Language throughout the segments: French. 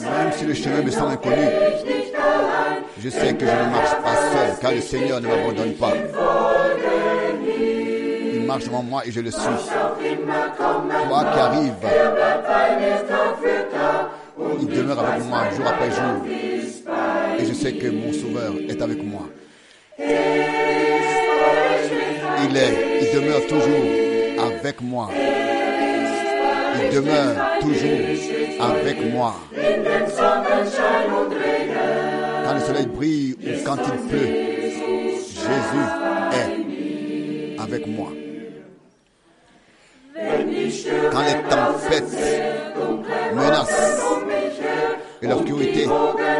Même si le chemin me semble inconnu, je sais que je ne marche pas seul, car le Seigneur ne m'abandonne pas. Il marche devant moi et je le suis. Toi qui arrives, il demeure avec moi jour après jour. Et je sais que mon Sauveur est avec moi. Il est, il demeure toujours avec moi. Il demeure toujours avec moi. Quand le soleil brille ou quand il pleut, Jésus est avec moi. Quand les tempêtes menacent et l'obscurité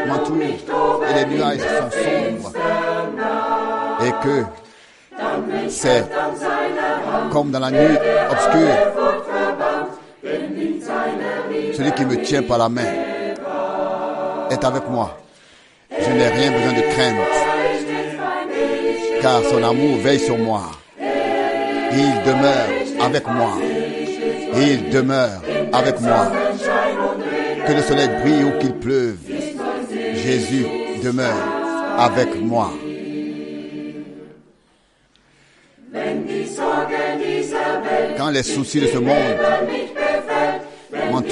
m'entoure et les nuages sont sombres et que c'est comme dans la nuit obscure. Celui qui me tient par la main est avec moi. Je n'ai rien besoin de crainte, car son amour veille sur moi. Il demeure avec moi. Il demeure avec moi. Que le soleil brille ou qu'il pleuve, Jésus demeure avec moi. Quand les soucis de ce monde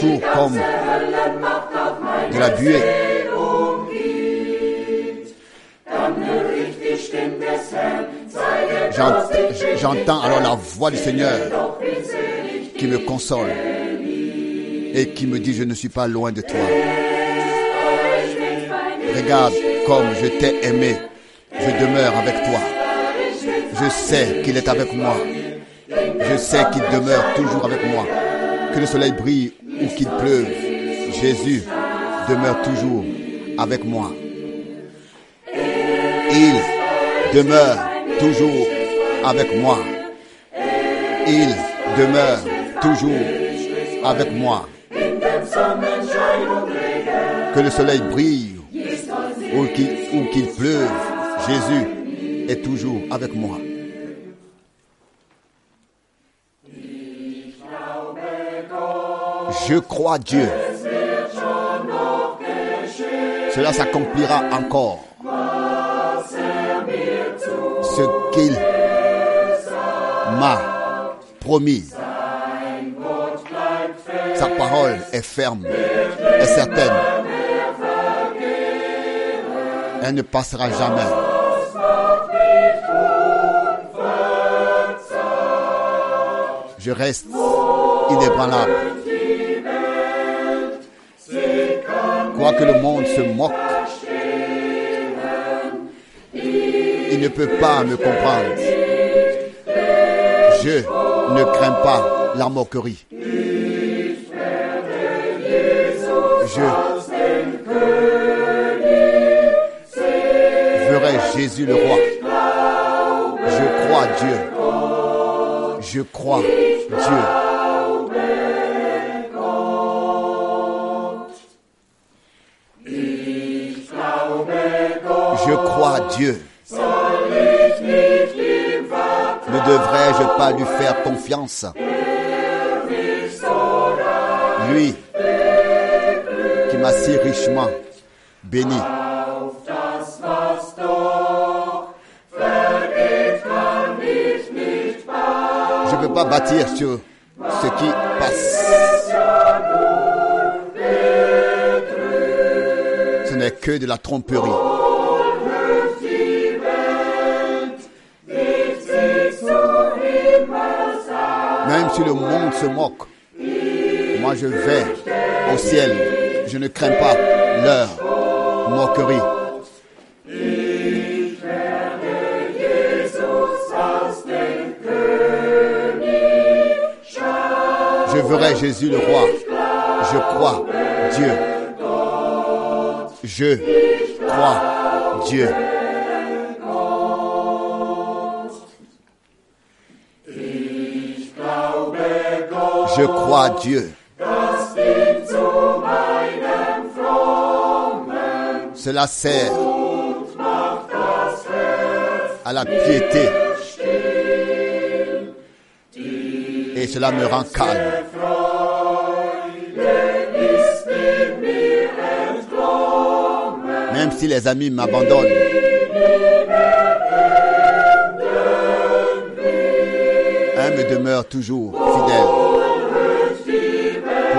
comme de la buée, j'entends alors la voix du Seigneur qui me console et qui me dit je ne suis pas loin de toi. Regarde comme je t'ai aimé, je demeure avec toi. Je sais qu'il est avec moi. Je sais qu'il demeure toujours avec moi. Que le soleil brille ou qu'il pleuve, Jésus demeure toujours avec moi. Il demeure toujours avec moi. Il demeure toujours avec moi. Que le soleil brille ou qu'il pleuve, Jésus est toujours avec moi. Je crois Dieu. Cela s'accomplira encore. Ce qu'il m'a promis. Sa parole est ferme, est certaine. Elle ne passera jamais. Je reste inébranlable. Quoique le monde se moque, il ne peut pas me comprendre. Je ne crains pas la moquerie. Je verrai Jésus le roi. Je crois Dieu. Je crois Dieu. Lui qui m'a si richement béni. Moque, moi je vais au ciel. Je ne crains pas leur moquerie. Je verrai Jésus le roi. Je crois Dieu. Je crois Dieu. Dieu. Cela sert à la piété. Et cela me rend calme. Même si les amis m'abandonnent. Un me demeure toujours fidèle.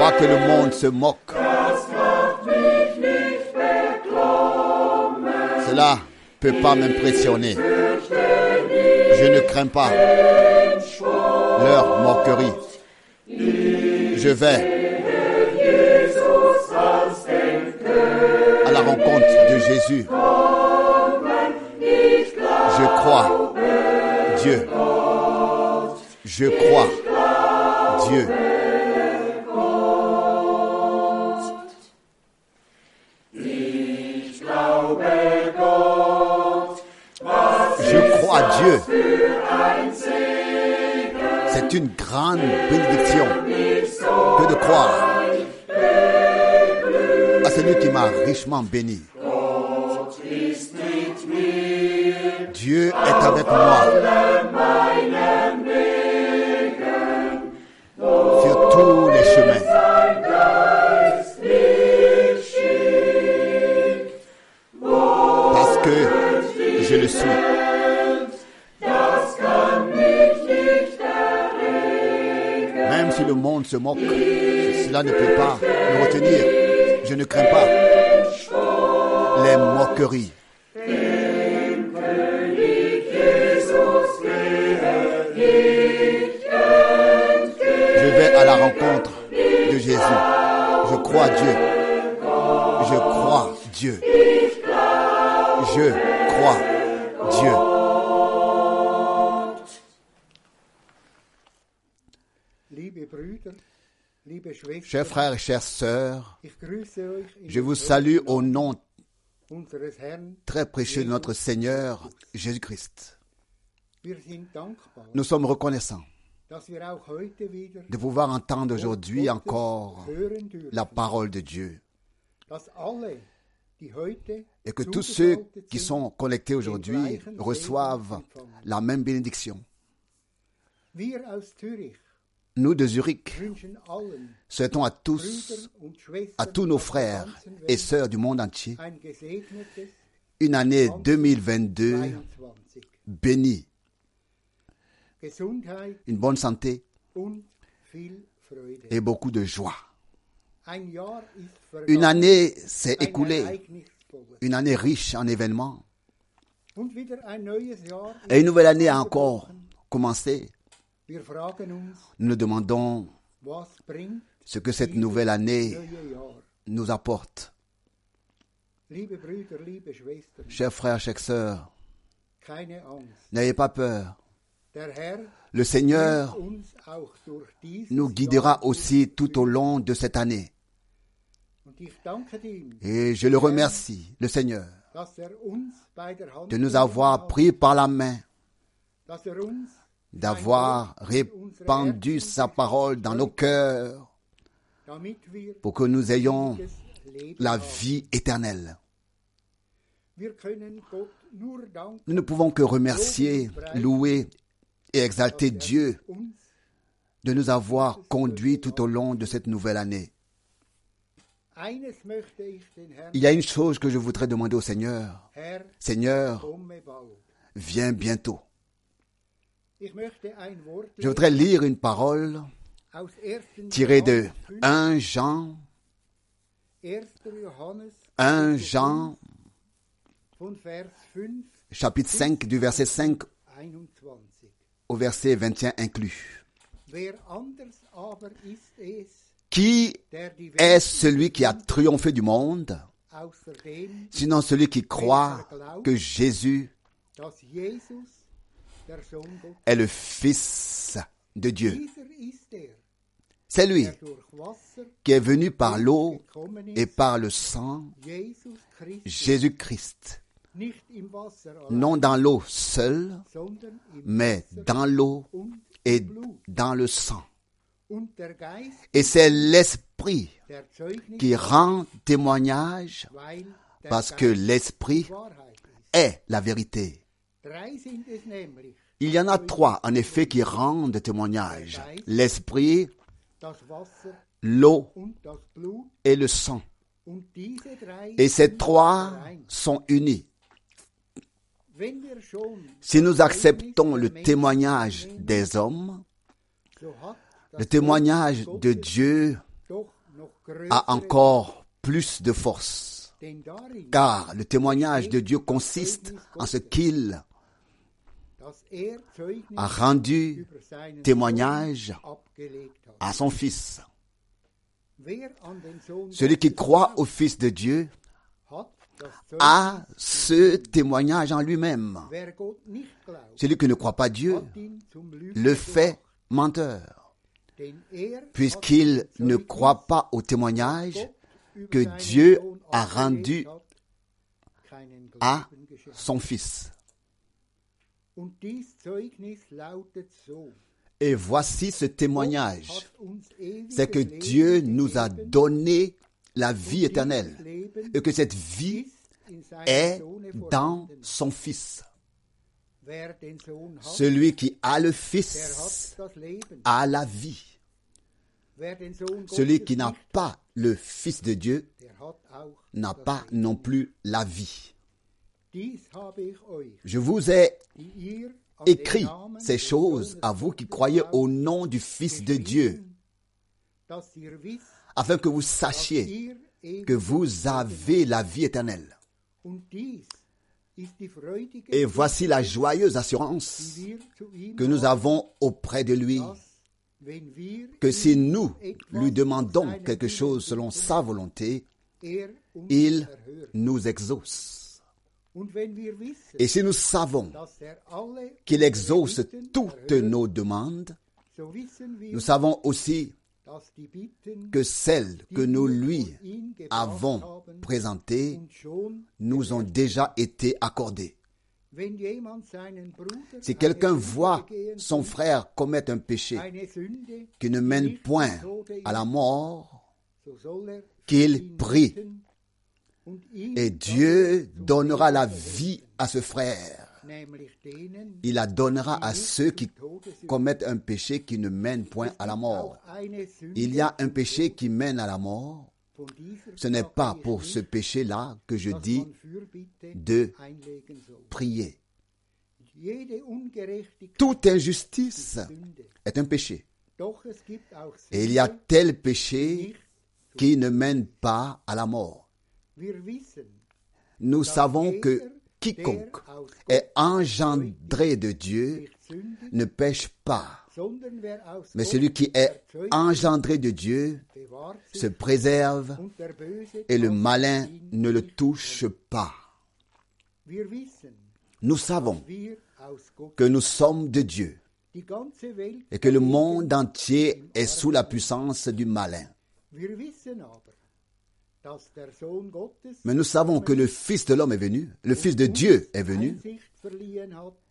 Quoique le monde se moque. Cela peut pas m'impressionner. Je ne crains pas leur moquerie. Je vais à la rencontre de Jésus. Je crois Dieu. Je crois Dieu. M'a Chers frères et chères sœurs, je vous salue au nom très précieux de notre Seigneur Jésus-Christ. Nous sommes reconnaissants de pouvoir entendre aujourd'hui encore la parole de Dieu et que tous ceux qui sont connectés aujourd'hui reçoivent la même bénédiction. Nous de Zurich. Souhaitons à tous, à tous nos frères et sœurs du monde entier une année 2022 22. bénie, une bonne santé et beaucoup de joie. Une année s'est écoulée, une année riche en événements. Et une nouvelle année a encore commencé. Nous nous demandons ce que cette nouvelle année nous apporte. Chers frères, chères sœurs, n'ayez pas peur. Le Seigneur nous guidera aussi tout au long de cette année. Et je le remercie, le Seigneur, er de nous avoir pris par la main, d'avoir répandu sa parole dans nos cœurs pour que nous ayons la vie éternelle. Nous ne pouvons que remercier, louer et exalter Dieu de nous avoir conduits tout au long de cette nouvelle année. Il y a une chose que je voudrais demander au Seigneur. Seigneur, viens bientôt. Je voudrais lire une parole aus 1. tirée de Johannes 1 Jean, 1. Johannes 1 Jean, von Vers 5, chapitre 5, du verset 5 21. au verset 21 inclus. Qui est celui qui a triomphé du monde, sinon celui qui croit que Jésus est le Fils de Dieu C'est lui qui est venu par l'eau et par le sang, Jésus-Christ. Non dans l'eau seule, mais dans l'eau et dans le sang. Et c'est l'Esprit qui rend témoignage parce que l'Esprit est la vérité. Il y en a trois, en effet, qui rendent témoignage. L'Esprit, l'eau et le sang. Et ces trois sont unis. Si nous acceptons le témoignage des hommes, le témoignage de Dieu a encore plus de force. Car le témoignage de Dieu consiste en ce qu'il a rendu témoignage à son Fils. Celui qui croit au Fils de Dieu a ce témoignage en lui-même. Celui qui ne croit pas Dieu le fait menteur, er puisqu'il ne croit pas au témoignage que Dieu a rendu à son Fils. Et voici ce témoignage. C'est que Dieu nous a donné la vie éternelle et que cette vie est dans son Fils. Celui qui a le Fils a la vie. Celui qui n'a pas le Fils de Dieu n'a pas non plus la vie. Je vous ai écrit ces choses à vous qui croyez au nom du Fils de Dieu, afin que vous sachiez que vous avez la vie éternelle. Et voici la joyeuse assurance que nous avons auprès de lui, que si nous lui demandons quelque chose selon sa volonté, er il nous exauce. Et si nous savons er qu'il exauce toutes nos demandes, nous savons aussi que celles que nous lui avons présentées nous ont déjà été accordées. Si quelqu'un voit son frère commettre un péché qui ne mène point à la mort, er qu'il prie. Et Dieu donnera la vie à ce frère. Il la donnera à ceux qui commettent un péché qui ne mène point à la mort. Il y a un péché qui mène à la mort. Ce n'est pas pour ce péché-là que je dis de prier. Toute injustice est un péché. Et il y a tel péché qui ne mène pas à la mort. Nous savons que quiconque est engendré de Dieu ne pêche pas. Mais celui qui est engendré de Dieu se préserve et le malin ne le touche pas. Nous savons que nous sommes de Dieu et que le monde entier est sous la puissance du malin. Mais nous savons que le Fils de l'homme est venu, le Fils de Dieu est venu,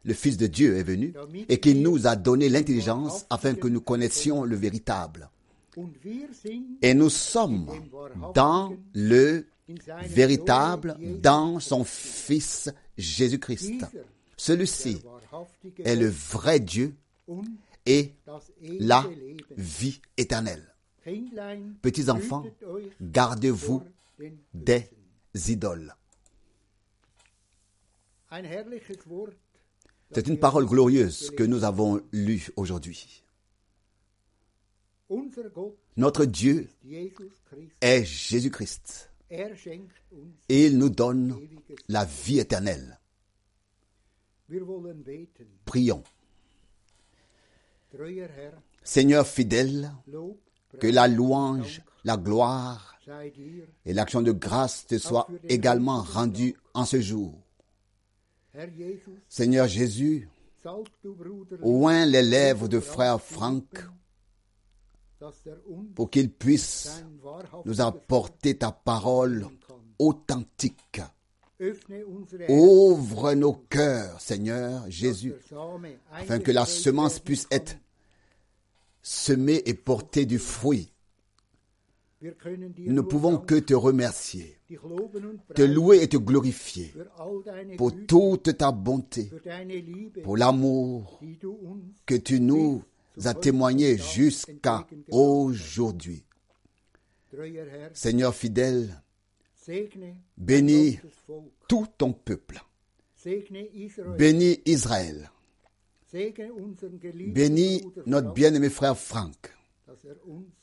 le Fils de Dieu est venu et qu'il nous a donné l'intelligence afin que nous connaissions le véritable. Et nous sommes dans le véritable, dans son Fils Jésus-Christ. Celui-ci est le vrai Dieu et la vie éternelle. Petits enfants, gardez-vous des idoles. C'est une parole glorieuse que nous avons lue aujourd'hui. Notre Dieu est Jésus-Christ et il nous donne la vie éternelle. Prions. Seigneur fidèle, que la louange, la gloire et l'action de grâce te soient également rendues en ce jour. Seigneur Jésus, oint les lèvres de frère Franck pour qu'il puisse nous apporter ta parole authentique. Ouvre nos cœurs, Seigneur Jésus, afin que la semence puisse être semée et porter du fruit. Nous ne pouvons que te remercier, te louer et te glorifier pour toute ta bonté, pour l'amour que tu nous as témoigné jusqu'à aujourd'hui. Seigneur fidèle, Bénis tout ton peuple. Bénis Israël. Bénis notre bien-aimé frère Franck,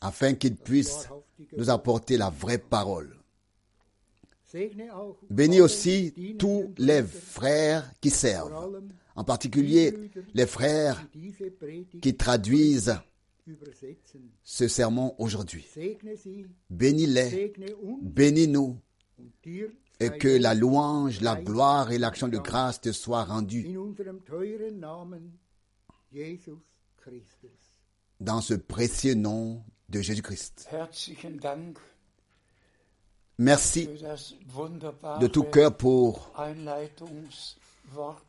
afin qu'il puisse nous apporter la vraie parole. Bénis aussi tous les frères qui servent, en particulier les frères qui traduisent ce sermon aujourd'hui. Bénis-les, bénis-nous, et que la louange, la gloire et l'action de grâce te soient rendues. Dans ce précieux nom de Jésus-Christ. Merci de tout cœur pour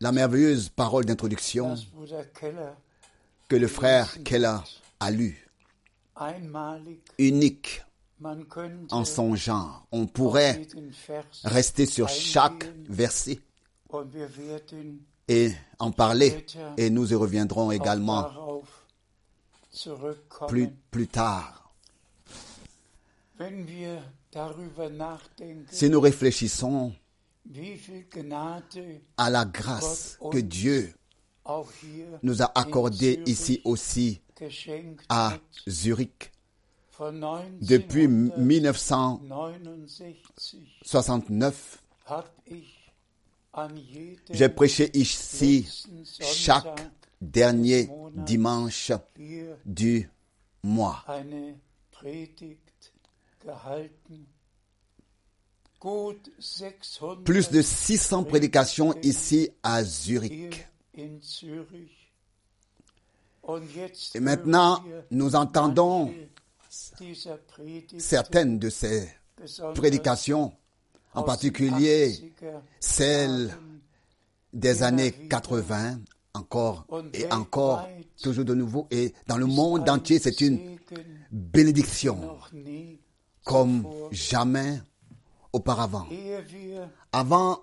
la merveilleuse parole d'introduction que le frère Keller a lue, unique en son genre. On pourrait rester sur chaque verset et en parler et nous y reviendrons également plus, plus tard. Si nous réfléchissons à la grâce que Dieu nous a accordée ici aussi à Zurich depuis 1969 1969. hab ich an jedem J'ai prêché ici chaque dernier dimanche du mois. eine Predigt gehalten. Gut 600 Plus de 600 prédications ici à Zurich. Et maintenant, nous entendons certaines de ces prédications, en particulier 80er celles des années 80, encore et encore, toujours de nouveau. Et dans le monde entier, c'est une bénédiction comme jamais auparavant. Avant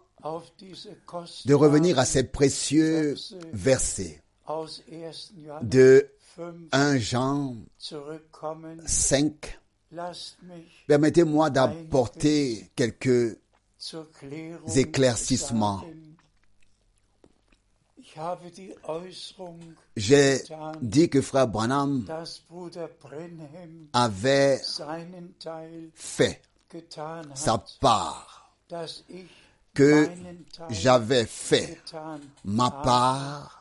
de revenir à ces précieux versets aus 1. Johannes de 5 1 Jean zurückkommen, 5, lasst mich permettez-moi d'apporter quelques éclaircissements. J'ai dit que frère Branham avait fait sa part, que j'avais fait ma part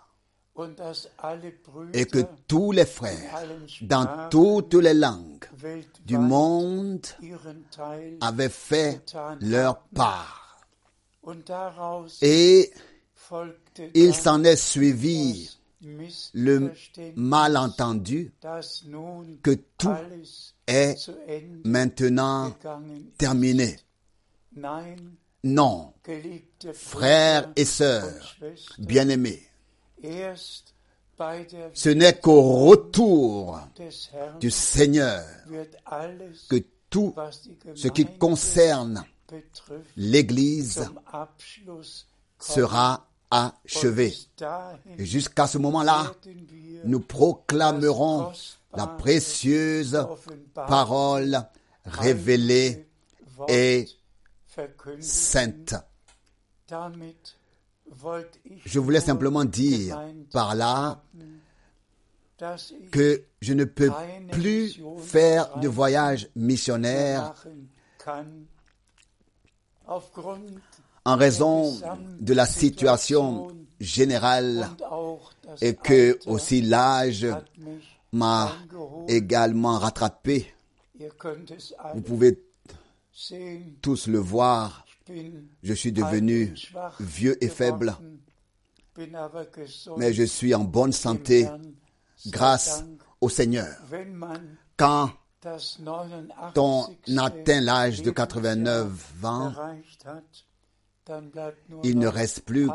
et que tous les frères dans toutes les langues du monde avaient fait leur part. Et il s'en est suivi le malentendu que tout est maintenant terminé. Non, frères et sœurs, bien-aimés, ce n'est qu'au retour du Seigneur que tout ce qui concerne l'Église sera achevé. Et jusqu'à ce moment-là, nous proclamerons la précieuse parole révélée et sainte. Je voulais simplement dire par là que je ne peux plus faire de voyage missionnaire en raison de la situation générale et que aussi l'âge m'a également rattrapé. Vous pouvez tous le voir. Je suis devenu vieux et faible, mais je suis en bonne santé grâce au Seigneur. Quand das 89. on atteint l'âge de 89 ans, il ne reste plus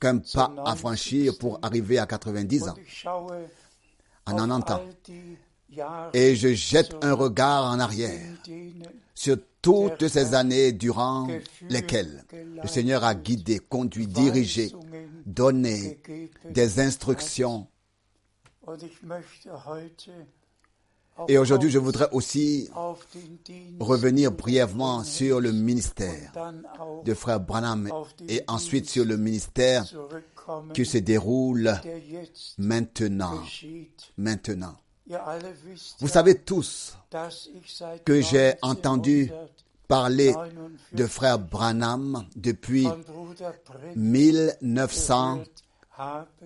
qu'un pas à franchir pour arriver à 90 ans, à auf 90 ans. Et je jette un regard en arrière sur toutes ces années durant lesquelles le Seigneur a guidé, conduit, dirigé, donné des instructions. Auch Et aujourd'hui, je voudrais aussi revenir brièvement sur le ministère de frère Branham et ensuite sur le ministère qui se déroule maintenant. Maintenant. Vous savez tous que j'ai entendu 1949 parler de frère Branham depuis von Bruder Brett 1949,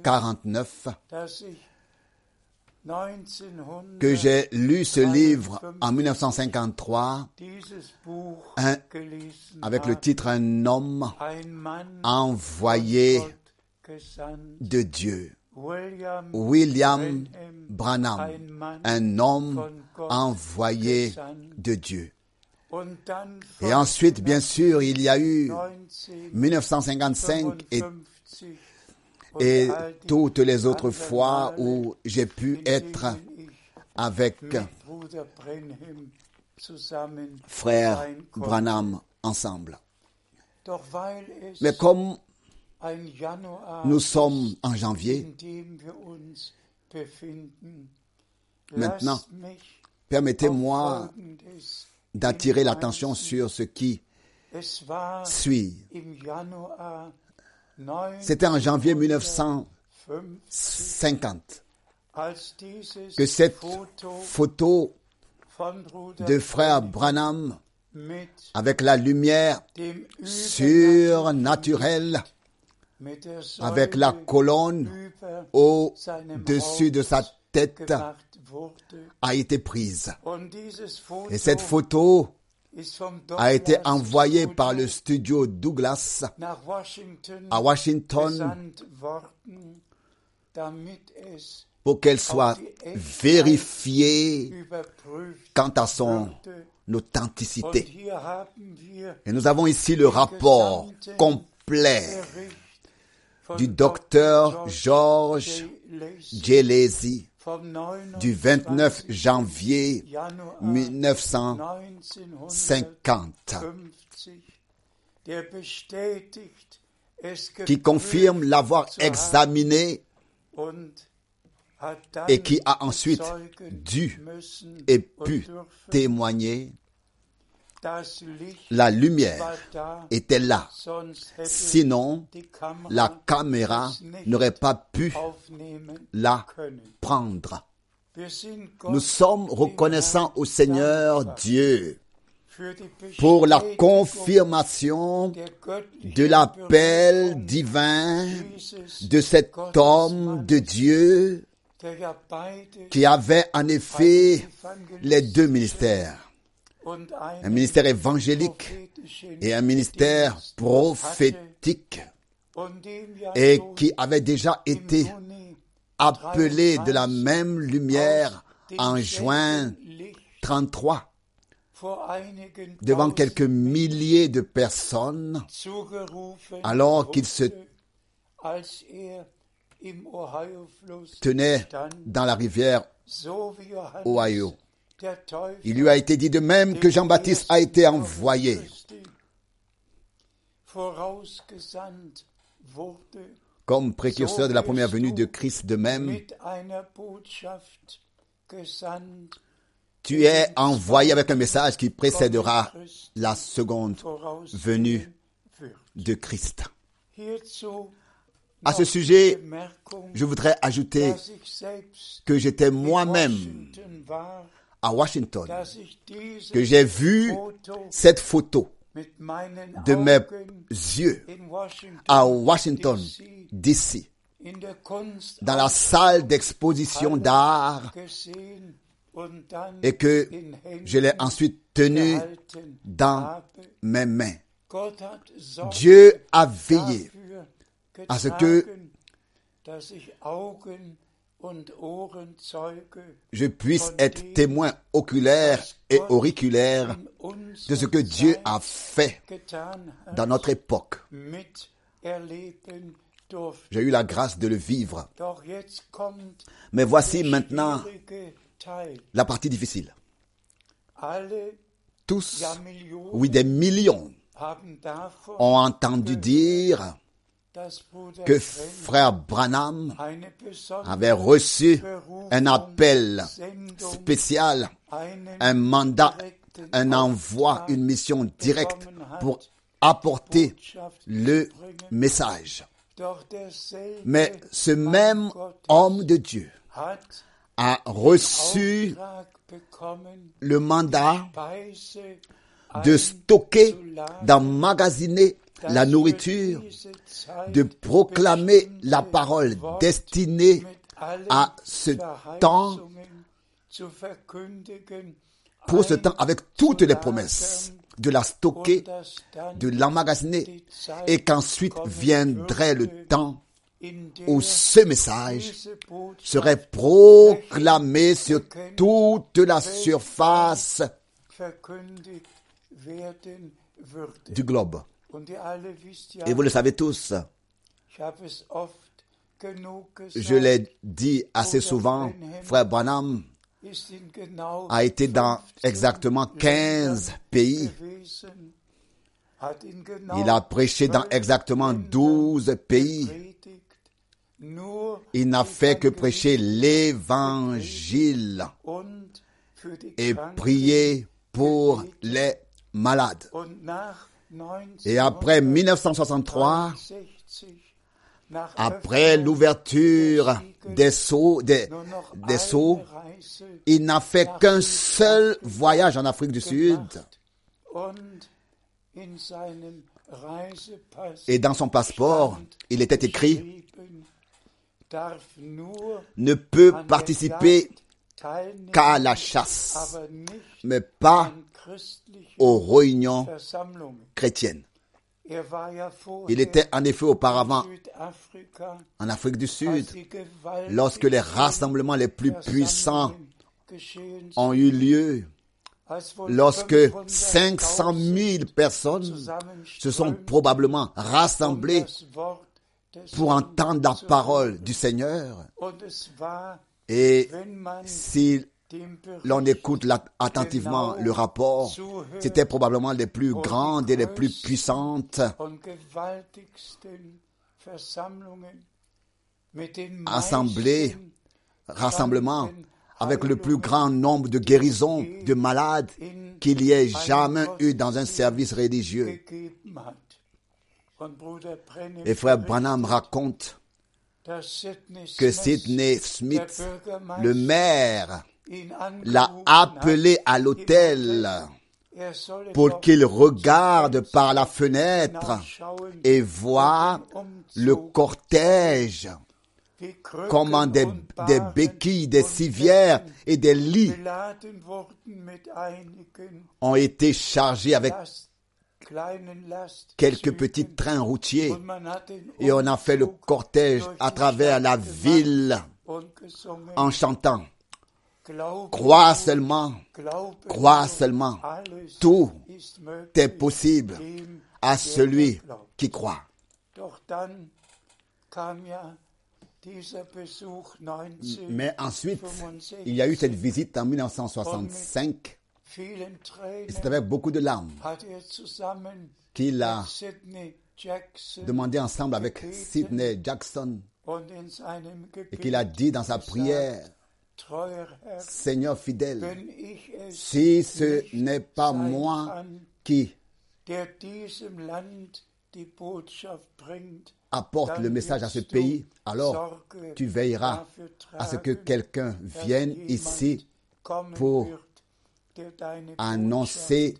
gehört habe, dass ich 1900 que j'ai lu ce livre en 1953 dieses Buch Un- gelesen avec le titre Un homme envoyé de Dieu. William, Branham, un homme envoyé de Dieu. Et ensuite, bien sûr, il y a eu 1955 et, 1955 et toutes les autres fois où j'ai pu être avec frère. Branham ensemble. Mais comme nous sommes en janvier, Maintenant, permettez-moi d'attirer l'attention sur ce qui suit. C'était en janvier 1950, 1950 als dieses que cette photo de frère Branham avec la lumière surnaturelle, avec la colonne au-dessus de sa tête a été prise. Et cette photo a été envoyée par le studio Douglas à Washington pour qu'elle soit vérifiée quant à son authenticité. Et nous avons ici le rapport complet du docteur Dr. George J. Lacey J. Lacy vom 29. du 29 janvier Januar 1950 1950, der bestätigt, es qui confirme l'avoir examiné et qui a ensuite dû et pu témoigner la lumière était là. Sinon, la caméra n'aurait pas pu la prendre. Nous sommes reconnaissants au Seigneur Dieu pour la confirmation de l'appel divin de cet homme de Dieu qui avait en effet les deux ministères, un ministère évangélique et un ministère prophétique, et qui avait déjà été appelé de la même lumière en juin Licht 33 vor einigen devant quelques milliers de personnes alors qu'il se tenait dans la rivière Ohio. Il lui a été dit de même que Jean-Baptiste a été envoyé comme précurseur de la première venue de Christ de même. Tu es envoyé avec un message qui précédera la seconde venue de Christ. À ce sujet, je voudrais ajouter que j'étais moi-même à Washington, que j'ai vu cette photo de mes yeux in Washington, à Washington, DC, d'ici, dans la salle d'exposition d'art, et que je l'ai ensuite tenu dans mes mains. Dieu a veillé à ce que je puisse être témoin oculaire et auriculaire de ce que Dieu a fait dans notre époque. J'ai eu la grâce de le vivre. Mais voici maintenant la partie difficile. Tous, oui des millions, ont entendu dire que frère Branham avait reçu un appel spécial, un mandat, un envoi, une mission directe pour apporter le message. Mais ce même homme de Dieu a reçu le mandat de stocker, d'emmagasiner la nourriture, de proclamer la parole destinée à ce temps, pour ce temps, avec toutes les promesses, de la stocker, de l'emmagasiner, et qu'ensuite viendrait le temps où ce message serait proclamé sur toute la surface. Du globe. Et vous le savez tous, je l'ai dit assez souvent, frère Branham a été dans 15 exactement 15 pays. Il a prêché dans 12 exactement Ländern 12 pays. Il n'a fait que prêcher l'évangile et prier pour les nach Et après 1963, 1963, nach après l'ouverture des sceaux, des, des sceaux, il n'a fait qu'un seul voyage en Afrique du Sud. Et dans son passeport, il était écrit ne peut participer qu'à la chasse, mais pas aux réunions chrétiennes. Er Il était en effet auparavant en Afrique du Sud, lorsque les rassemblements les plus puissants ont eu lieu, lorsque 500.000 500 000 personnes se sont probablement um rassemblées des pour entendre la parole du Seigneur. Et si l'on écoute attentivement le rapport, c'était probablement les plus grandes et les plus puissantes Assemblées, rassemblements avec le plus grand nombre de guérisons de malades qu'il y ait jamais eu dans un service religieux. Et frère Branham raconte que Sidney Smith, le maire, l'a appelé à l'hôtel pour qu'il regarde par la fenêtre et voit le cortège, comment des, des béquilles, des civières et des lits ont été chargés avec quelques petits trains routiers. et on a fait le cortège à travers la ville en chantant. Crois seulement, crois seulement, tout est possible à celui qui croit. Doch dann kam ja dieser Besuch 1965 Mais ensuite, il y a eu cette visite en 1965 vielen et c'est avec beaucoup de larmes er qu'il a demandé ensemble avec Sidney Jackson. et qu'il a dit dans sa prière, Seigneur fidèle, si ce n'est pas moi qui apporte le message à ce pays, alors tu veilleras à ce que quelqu'un vienne ici pour annoncer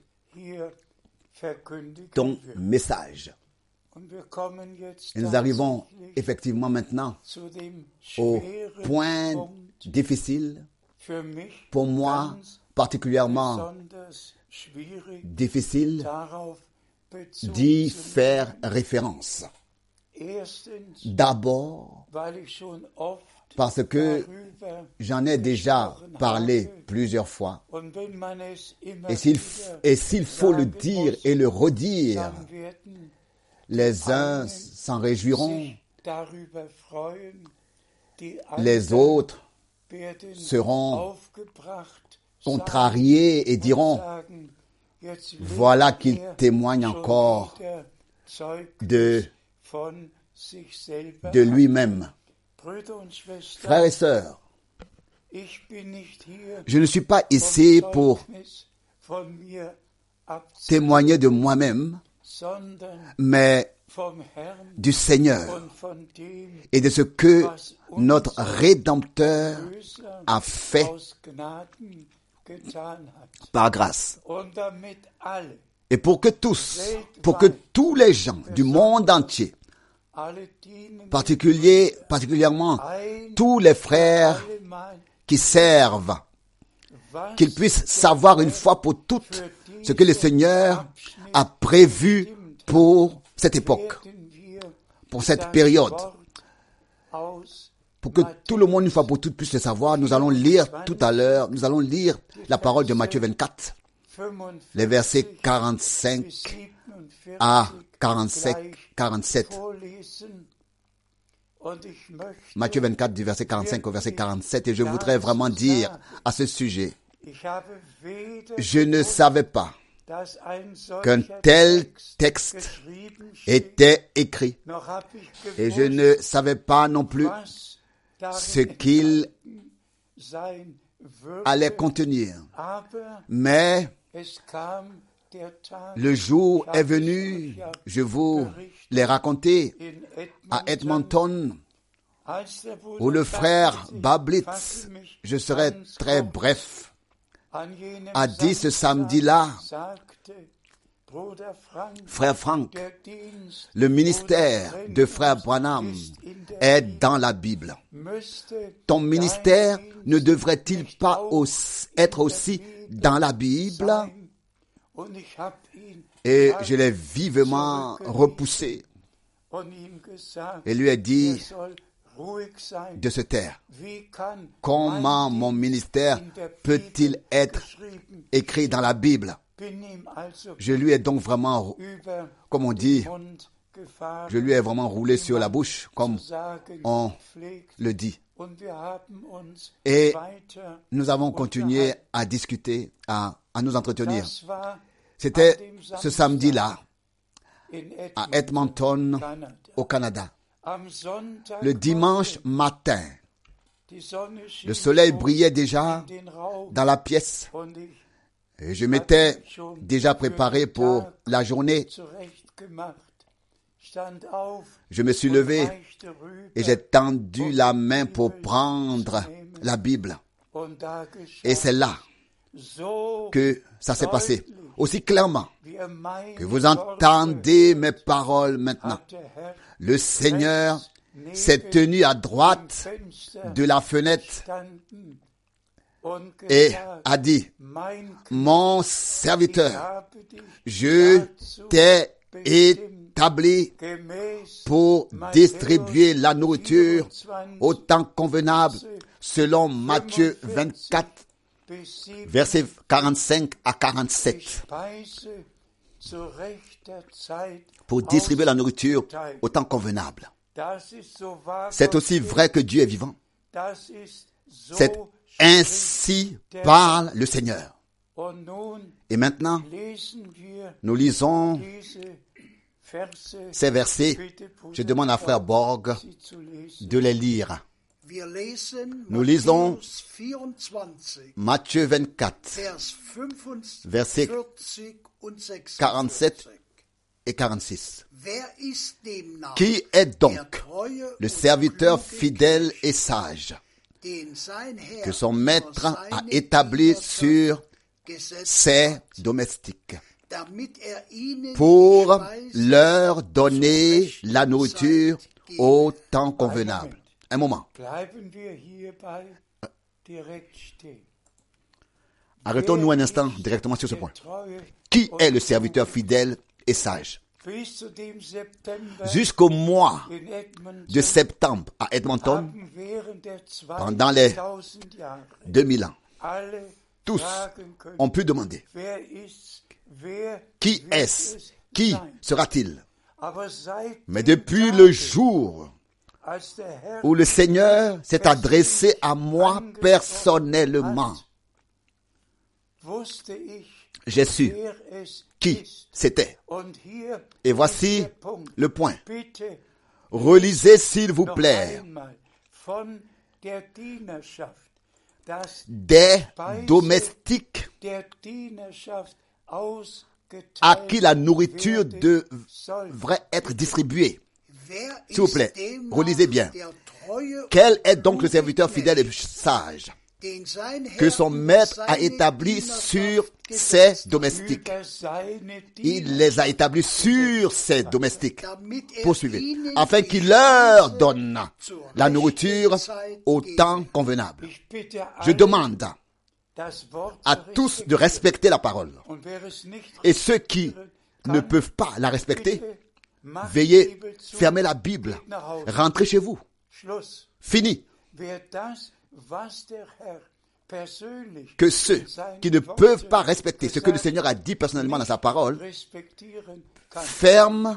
ton message. Et nous arrivons effectivement maintenant au point difficile, pour moi particulièrement difficile, d'y faire référence. D'abord parce que j'en ai déjà parlé plusieurs fois. Et s'il, faut le dire et le redire, les uns s'en réjouiront, les autres seront contrariés et diront, Voilà lebt qu'il er témoigne schon encore de lui-même. Frères et sœurs, je ne suis pas ici pour témoigner de moi-même, mais du Seigneur et de ce que notre Rédempteur a fait par grâce. Et pour que tous, pour que tous les gens du monde entier, particulier, particulièrement tous les frères qui servent, qu'ils puissent savoir une fois pour toutes ce que le Seigneur a prévu pour cette époque, pour cette période. Pour que tout le monde, une fois pour toutes, puisse le savoir, nous allons lire tout à l'heure, nous allons lire la parole de Matthieu 24, 45 les versets 45 bis 47 à 47, gleich 47. vorlesen. Und ich möchte, Matthieu 24 du verset 45 au verset 47 et je voudrais vraiment dire à ce sujet, je ne savais pas qu'un tel Text texte était écrit et je ne savais pas non plus ce qu'il allait contenir. Mais le jour est venu, je vous l'ai raconté à Edmonton, où le frère Bablitz, je serai très bref, a dit ce samedi-là, frère Dienst le ministère de frère Branham est dans la Bible. Ton ministère ne devrait-il pas être aussi dans la Bible? Et je l'ai vivement repoussé et lui ai dit de se taire. Comment mon ministère peut-il être écrit dans la Bible? Je lui ai donc vraiment, comme on dit, je lui ai vraiment roulé sur la bouche, comme on le dit. Et nous avons continué à discuter, à, à nous entretenir. C'était ce samedi-là à Edmonton, au Canada. Le dimanche matin, le soleil brillait déjà dans la pièce et je m'étais déjà préparé pour la journée. Je me suis levé et j'ai tendu la main pour prendre la Bible. Et c'est là que ça s'est passé. Aussi clairement. Que vous entendez mes paroles maintenant. Le Seigneur s'est tenu à droite de la fenêtre et a dit, mon serviteur, je t'ai établi pour distribuer la nourriture au temps convenable selon Matthieu 24, bis sie versets 45 à die 47, Speise zu rechter Zeit pour distribuer la nourriture au temps convenable. C'est aussi vrai que Dieu est vivant. C'est ainsi parle le Seigneur. Et maintenant, nous lisons ces versets. Je demande à Frère Borg de les lire. Nous lisons Matthäus 24, Matthieu 24, Vers 45 Verset und 46. 47 et 46. Wer ist demnach Qui est donc le serviteur fidèle et sage que son maître a établi sur ses domestiques er pour leur donner la nourriture au temps convenable. Un moment. Arrêtons-nous un instant directement sur ce point. Qui est le serviteur fidèle et sage? Jusqu'au mois de septembre à Edmonton, pendant les 2000 Jahre 2000 ans, tous ont pu demander Qui est-ce? es Qui sera-t-il? Mais depuis le jour où le Seigneur s'est adressé à moi personnellement, j'ai su qui c'était? Et voici le point. Relisez, s'il vous plaît, des domestiques à qui la nourriture devrait être distribuée. S'il vous plaît, relisez bien. Quel est donc le serviteur fidèle et sage que son maître a établi sur ses domestiques? Il les a établis sur ses domestiques. Poursuivez. Afin qu'il leur donne la nourriture au temps convenable. Je demande à tous de respecter la parole. Et ceux qui ne peuvent pas la respecter, zu, fermer la Bible. Rentrez chez vous. Fini. Que ceux qui ne peuvent pas respecter ce que le Seigneur a dit personnellement dans sa parole, ferment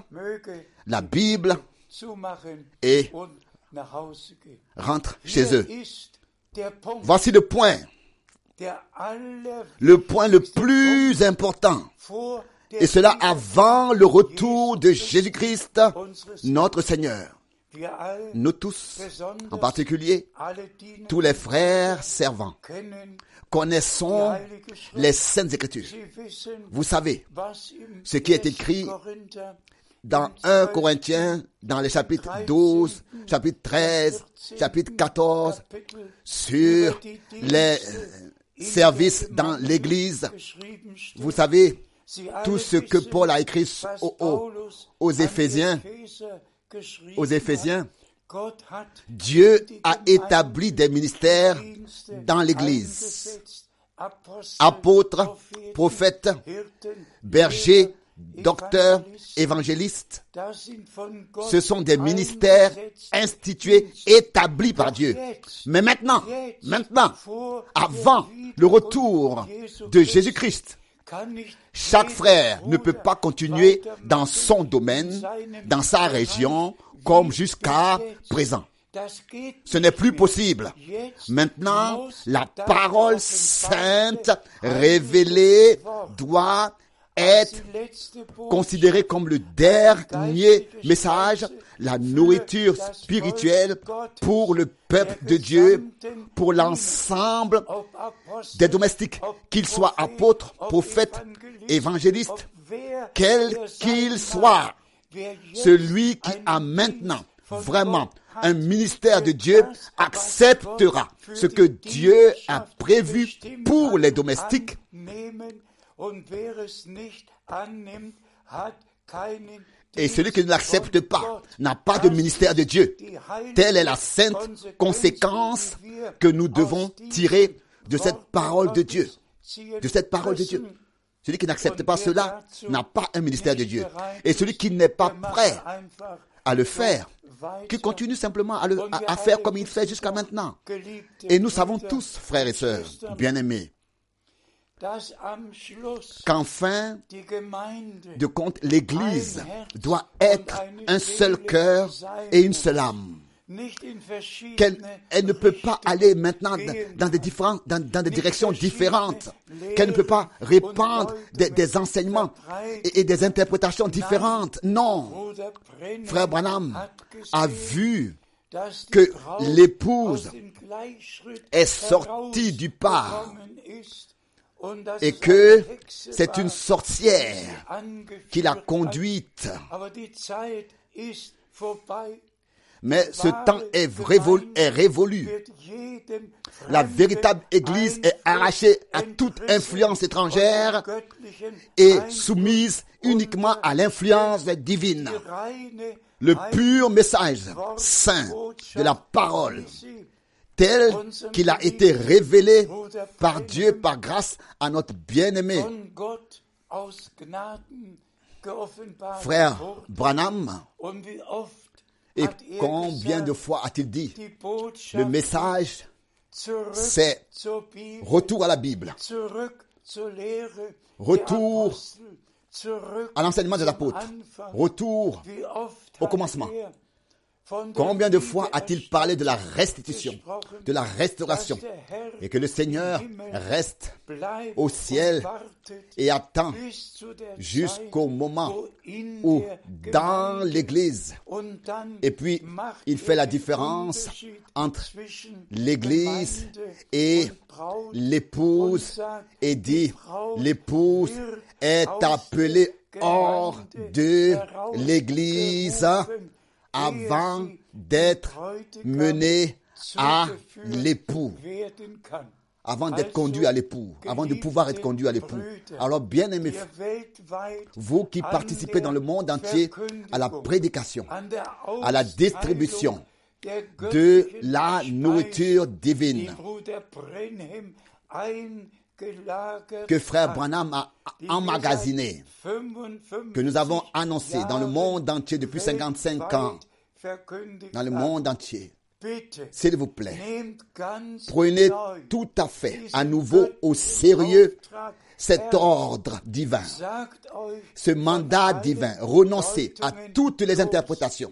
la Bible et rentrent chez eux. Voici le point, le point le plus important. Et cela avant le retour de Jésus-Christ, notre Seigneur. Nous tous, en particulier, tous les frères servants, connaissons les Saintes Écritures. Vous savez, ce qui est 1. écrit dans 1 Corinthiens, dans les chapitres 12, chapitre 13, chapitre 14, Kapitel sur les in services dans l'Église. Vous savez, tout ce que Paul a écrit aux, Éphésiens, aux Éphésiens, Dieu die a établi des ministères dans l'Église. Apôtres, prophètes, bergers, docteurs, évangélistes. Ce sont des ministères institués, établis par Dieu. Mais maintenant, maintenant, avant le retour de Jésus-Christ, chaque frère ne peut pas continuer dans son domaine, dans sa région, comme jusqu'à présent. Ce n'est plus possible. Maintenant, la parole sainte, révélée, doit être considéré comme le dernier message, la nourriture spirituelle pour le peuple de Dieu, pour l'ensemble des domestiques, qu'ils soient apôtres, prophètes, évangélistes, ob wer quel sein qu'il mag, soit, wer jetzt celui qui a maintenant vraiment un ministère de Dieu acceptera ce que Dieu a prévu pour les domestiques. Et celui qui ne l'accepte pas n'a pas de ministère de Dieu. Telle est la sainte conséquence que nous devons tirer de cette parole de Dieu. De cette parole de Dieu. Celui qui n'accepte pas cela n'a pas un ministère de Dieu. Et celui qui n'est pas prêt à le faire, qui continue simplement à, le- à- à faire comme il fait jusqu'à maintenant. Et nous savons tous, frères et sœurs, bien-aimés, qu'enfin de compte, l'Église doit être un seul cœur et une seule âme. Qu'elle elle ne peut pas aller maintenant dans des, différents, dans, dans des directions différentes. Qu'elle ne peut pas répandre des, enseignements et, et des interprétations différentes. Non. Frère Branham a vu que l'épouse est sortie du pas et que c'est une sorcière qui l'a conduite. Mais ce temps est révolu. La véritable Église est arrachée à toute influence étrangère et soumise uniquement à l'influence divine. Le pur message saint de la parole tel qu'il a été révélé par Dieu, par grâce à notre bien-aimé frère. Branham. Et combien de fois a-t-il dit le message c'est retour à la Bible, Retour à l'enseignement apôtres, Anfang. retour au commencement. Combien de fois a-t-il parlé de la restitution, de la restauration, et que le Seigneur reste au ciel et attend jusqu'au moment où dans l'Église, et puis il fait la différence entre l'Église et l'épouse et dit, l'épouse est appelée hors de l'Église avant d'être menée à l'époux, avant d'être conduit à l'époux, avant de pouvoir être conduit à l'époux. Alors, bien aimés, vous qui participez dans le monde entier à la prédication, à la distribution de la nourriture divine que frère Branham a emmagasiné, que nous avons annoncé dans le monde entier depuis 55 ans, dans le monde entier. S'il vous plaît, prenez tout à fait à nouveau au sérieux cet ordre divin, ce mandat divin. Renoncez à toutes les interprétations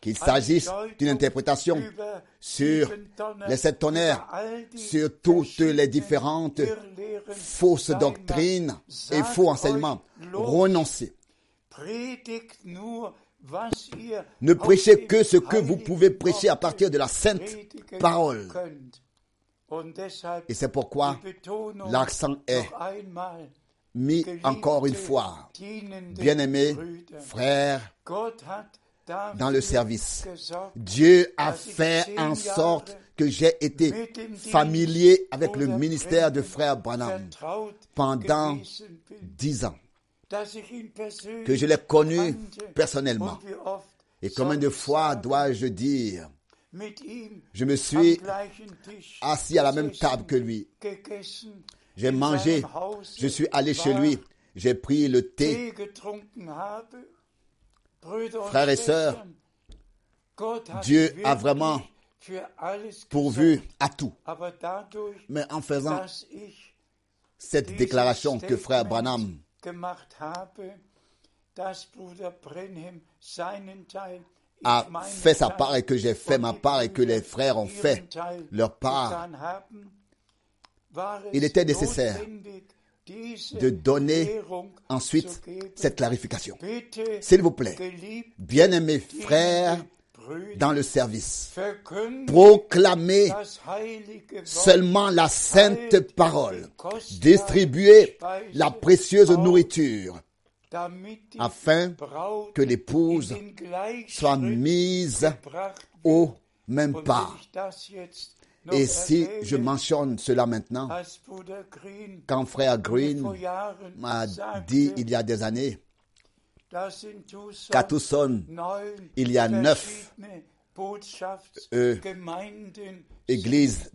qu'il s'agisse d'une interprétation sur les sept tonnerres, sur toutes les différentes fausses doctrines et faux enseignements. Renoncez. Ne prêchez que ce que vous pouvez prêcher à partir de la sainte parole. Et c'est pourquoi l'accent est mis encore une fois. Bien-aimés frères, dans le service. Dieu a fait en sorte que j'ai été familier avec le ministère de frère Branham pendant dix ans, que je l'ai connu personnellement. Et combien de fois dois-je dire, je me suis assis à la même table que lui. J'ai mangé, je suis allé chez lui, j'ai pris le thé Frères et sœurs, Dieu a vraiment pourvu à tout. Mais en faisant cette déclaration que frère Branham a fait sa part et que j'ai fait ma part et que les frères ont fait leur part, il était nécessaire de donner ensuite cette clarification. S'il vous plaît, bien-aimés frères dans le service, proclamez seulement la sainte parole, distribuez la précieuse nourriture afin que l'épouse soit mise au même pas. Et si je mentionne cela maintenant, quand frère Green m'a dit il y a des années qu'à Tucson, il y a neuf euh, églises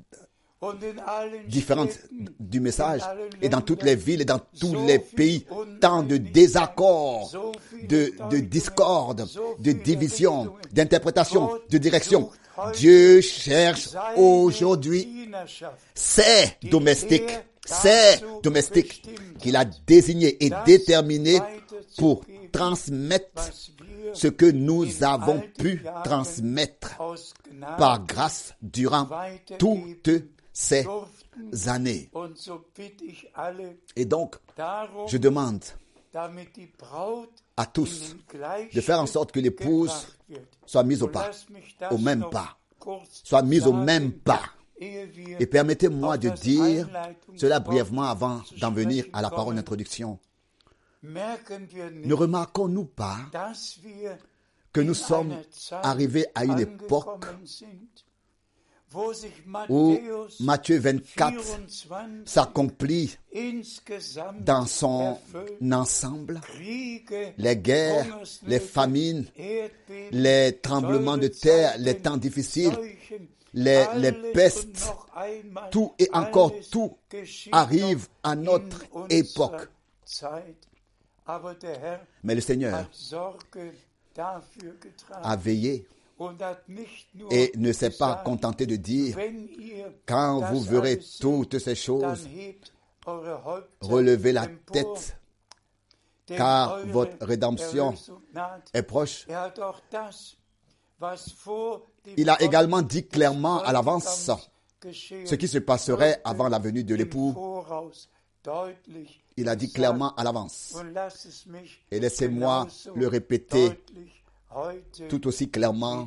différentes du message et dans toutes les villes et dans tous les pays, tant de désaccords, de, de discorde, de division, d'interprétation, de direction. Dieu cherche aujourd'hui ces domestiques, ces domestiques qu'il a désignés et déterminés pour transmettre ce que nous avons pu transmettre par grâce durant toutes ces années. Et donc, je demande à tous de faire en sorte que l'épouse soit mise au pas, au même pas, soit mise au même pas. Et permettez-moi de dire cela brièvement avant d'en venir à la parole d'introduction. Ne remarquons-nous pas que nous sommes arrivés à une époque où Matthieu 24 s'accomplit dans son ensemble, les guerres, les famines, les tremblements de terre, les temps difficiles, les, les pestes, tout et encore tout arrive à notre époque. Mais le Seigneur a veillé et ne s'est pas contenté de dire, quand vous verrez toutes ces choses, relevez la tête, car votre rédemption est proche. Il a également dit clairement à l'avance ce qui se passerait avant la venue de l'époux. Il a dit clairement à l'avance. Et laissez-moi le répéter tout aussi clairement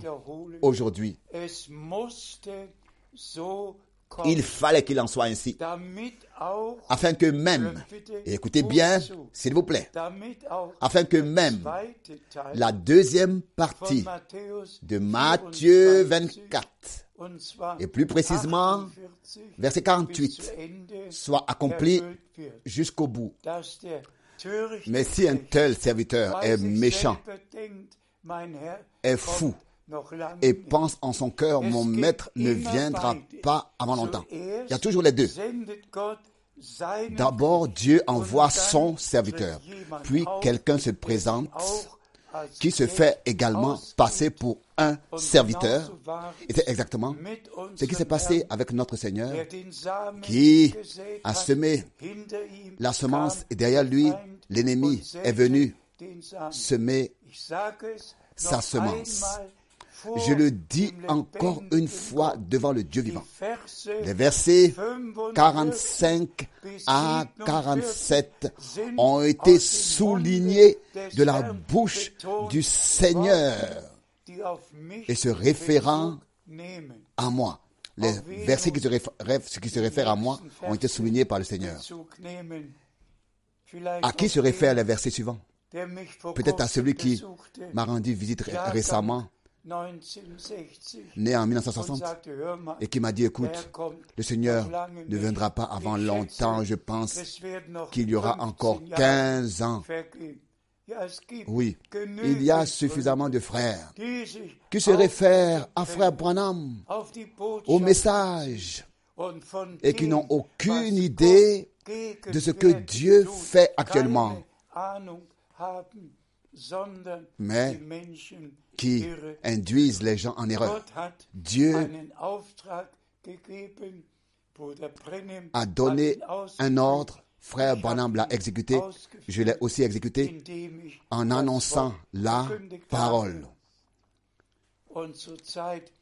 aujourd'hui. Il fallait qu'il en soit ainsi, afin que même, écoutez bien, s'il vous plaît, afin que même la deuxième partie de Matthieu 24, 24, und zwar et plus précisément 48, verset bis 48, zu Ende soit accompli erfüllt wird, jusqu'au bout. Mais si un tel serviteur est méchant, est fou et pense en son cœur, mon maître ne viendra pas avant longtemps. Il y a toujours les deux. D'abord, Dieu envoie son serviteur, puis quelqu'un se présente qui se fait également passer pour un serviteur. Et c'est exactement ce qui s'est passé avec notre Seigneur, qui a semé la semence et derrière lui, l'ennemi est venu semer sa semence. Je le dis encore une fois devant le Dieu vivant. Les versets 45 à 47 ont été soulignés de la bouche du Seigneur et se référant à moi. Les versets qui se, réfèrent, qui se réfèrent à moi ont été soulignés par le Seigneur. À qui se réfèrent les versets suivants? Peut-être à celui qui m'a rendu visite récemment, né en 1960, et qui m'a dit, écoute, le Seigneur ne viendra pas avant longtemps, je pense qu'il y aura encore 15 ans. Oui, il y a suffisamment de frères qui se réfèrent à frère Branham, au message, et qui n'ont aucune idée de ce que Dieu fait actuellement, mais qui induisent les gens en erreur. Dieu a donné un ordre. Frère Branham l'a exécuté, je l'ai aussi exécuté en annonçant la parole.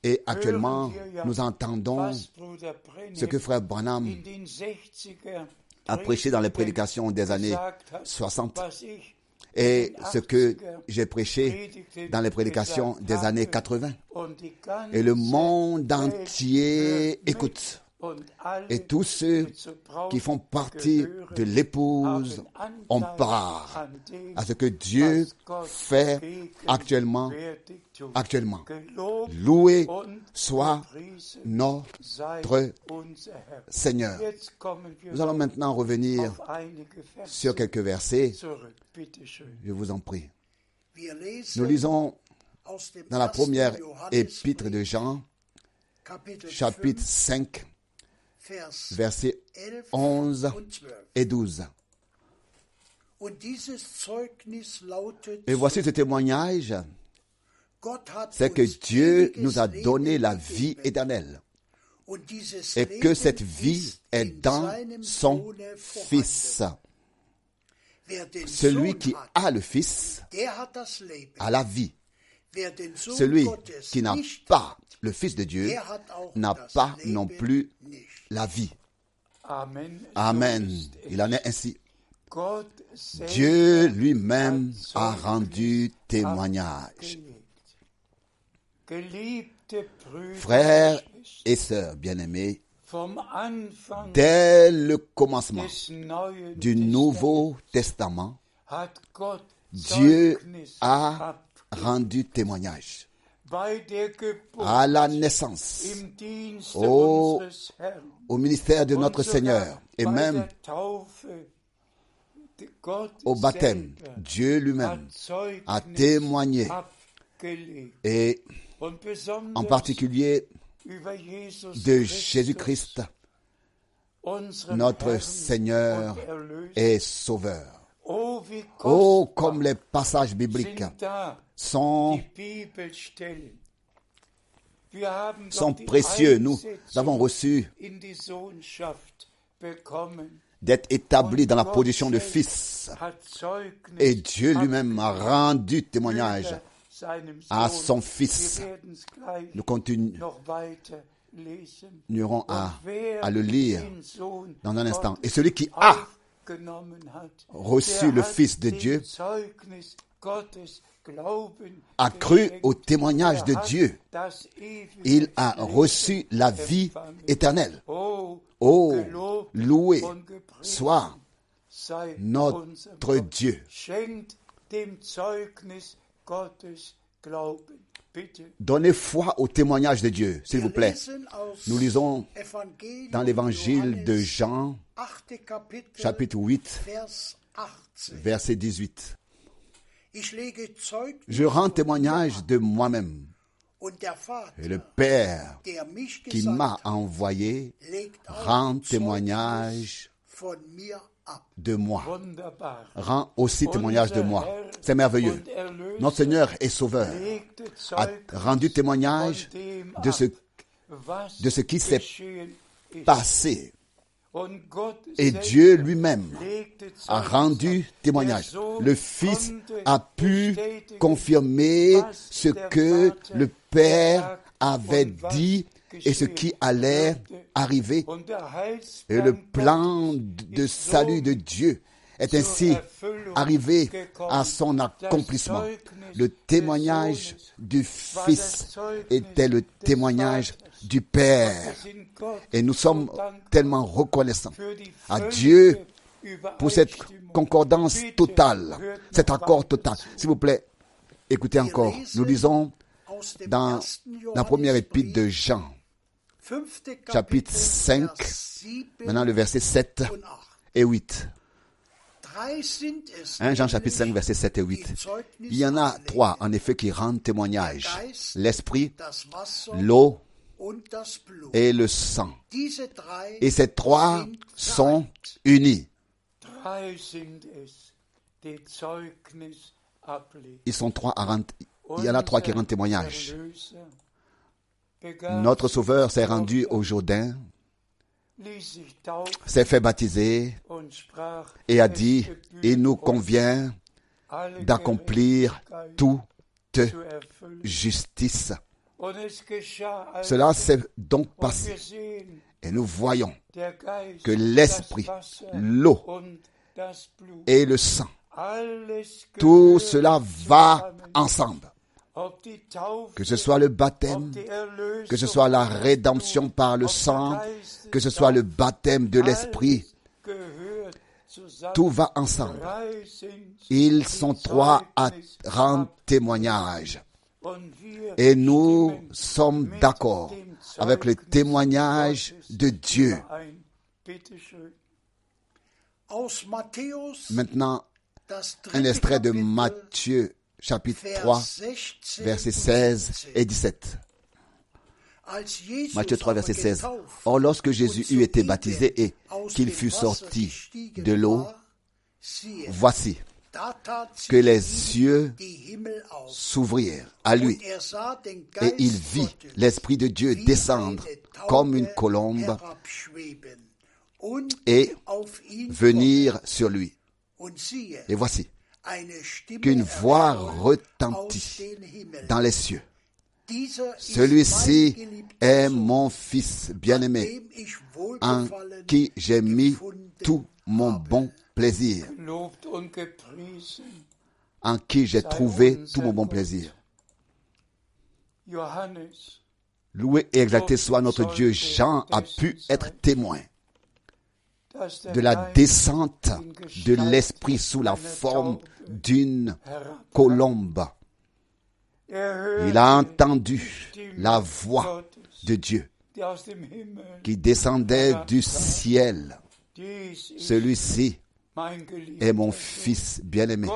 Et actuellement, nous entendons ce que Frère Branham a prêché dans les prédications des années 60 et ce que j'ai prêché dans les prédications des années 80. Et le monde entier écoute. Et tous ceux qui font partie de l'épouse ont part à ce que Dieu fait actuellement. Actuellement. Loué soit notre Seigneur. Nous allons maintenant revenir sur quelques versets. Je vous en prie. Nous lisons dans la première épître de Jean, chapitre 5, versets 11 et 12. Et voici ce témoignage, c'est que Dieu nous a donné la vie éternelle et que cette vie est dans son Fils. Celui qui a le Fils a la vie. Celui qui n'a pas le Fils de Dieu n'a pas non plus la vie. Amen. Il en est ainsi. Dieu lui-même a rendu témoignage. Frères et sœurs bien-aimés, dès le commencement du Nouveau Testament, Dieu a rendu témoignage à la naissance, au, au, ministère de notre Seigneur et même au baptême. Dieu lui-même a témoigné et en particulier de Jésus-Christ, notre Seigneur et Sauveur. Oh, comme les passages bibliques sont, précieux. Nous avons reçu d'être établis dans la position de fils. Et Dieu lui-même a rendu témoignage à son Fils. Nous continuerons à, le lire dans un instant. Et celui qui a reçu le Fils de Dieu, a cru au témoignage de Dieu. Il a reçu la vie éternelle. Oh, loué soit notre. Dieu. Donnez foi au témoignage de Dieu, s'il vous plaît. Nous lisons dans l'évangile de Jean, 8. Kapitel, chapitre 8, Vers 18. verset 18. Ich lege Zeugnis Je rends témoignage de moi-même. Et le Père qui m'a envoyé rend témoignage. De moi. Rend aussi témoignage de moi. C'est merveilleux. Notre Seigneur et Sauveur a rendu témoignage de ce de ce qui s'est passé. Et Dieu lui-même a rendu témoignage. Le Fils a pu confirmer ce que le Père avait dit et ce qui allait arriver. Et le plan de salut de Dieu est ainsi arrivé à son accomplissement. Le témoignage du Fils était le témoignage du Père. Et nous sommes tellement reconnaissants à Dieu pour cette concordance totale, cet accord total. S'il vous plaît, écoutez encore. Nous lisons dans la première épître de Jean, chapitre Kapitel, 5, Vers 7 maintenant le verset 7 und 8. et 8. Drei sind es 1 Jean chapitre 5, verset 7 et 8. die Zeugnis Il y en a trois, en effet, qui rendent témoignage. L'esprit, l'eau et le sang. Et ces trois sont unis. Ils sont trois à rendre, il y en a trois qui rendent témoignage. Notre Sauveur s'est rendu au Jourdain, s'est fait baptiser et a dit, il nous convient d'accomplir toute justice. Cela s'est donc passé. Et nous voyons que l'esprit, l'eau et le sang, tout cela va ensemble. Que ce soit le baptême, que ce soit la rédemption par le sang, que ce soit le baptême de l'esprit, tout va ensemble. Ils sont trois à rendre témoignage. Et nous sommes d'accord avec le témoignage de Dieu. Maintenant, un extrait de Matthieu, chapitre Vers 3, 16 versets und 16 17. et 17. Als Jesus Matthieu 3, aber verset 16. getauft Or, lorsque Jésus eut été baptisé et qu'il fut sorti de l'eau, voici que les yeux s'ouvrirent à lui er et il vit l'Esprit de Dieu descendre comme une colombe et venir sur lui. Et voici qu'une voix retentit dans les cieux. Celui-ci est mon Fils bien-aimé, en qui j'ai mis tout mon bon plaisir, en qui j'ai trouvé tout mon bon plaisir. Loué et exalté soit notre Dieu. Jean a pu être témoin de la descente de l'Esprit sous la forme d'une colombe. Il a entendu la voix de Dieu qui descendait du ciel. Celui-ci est mon fils bien-aimé.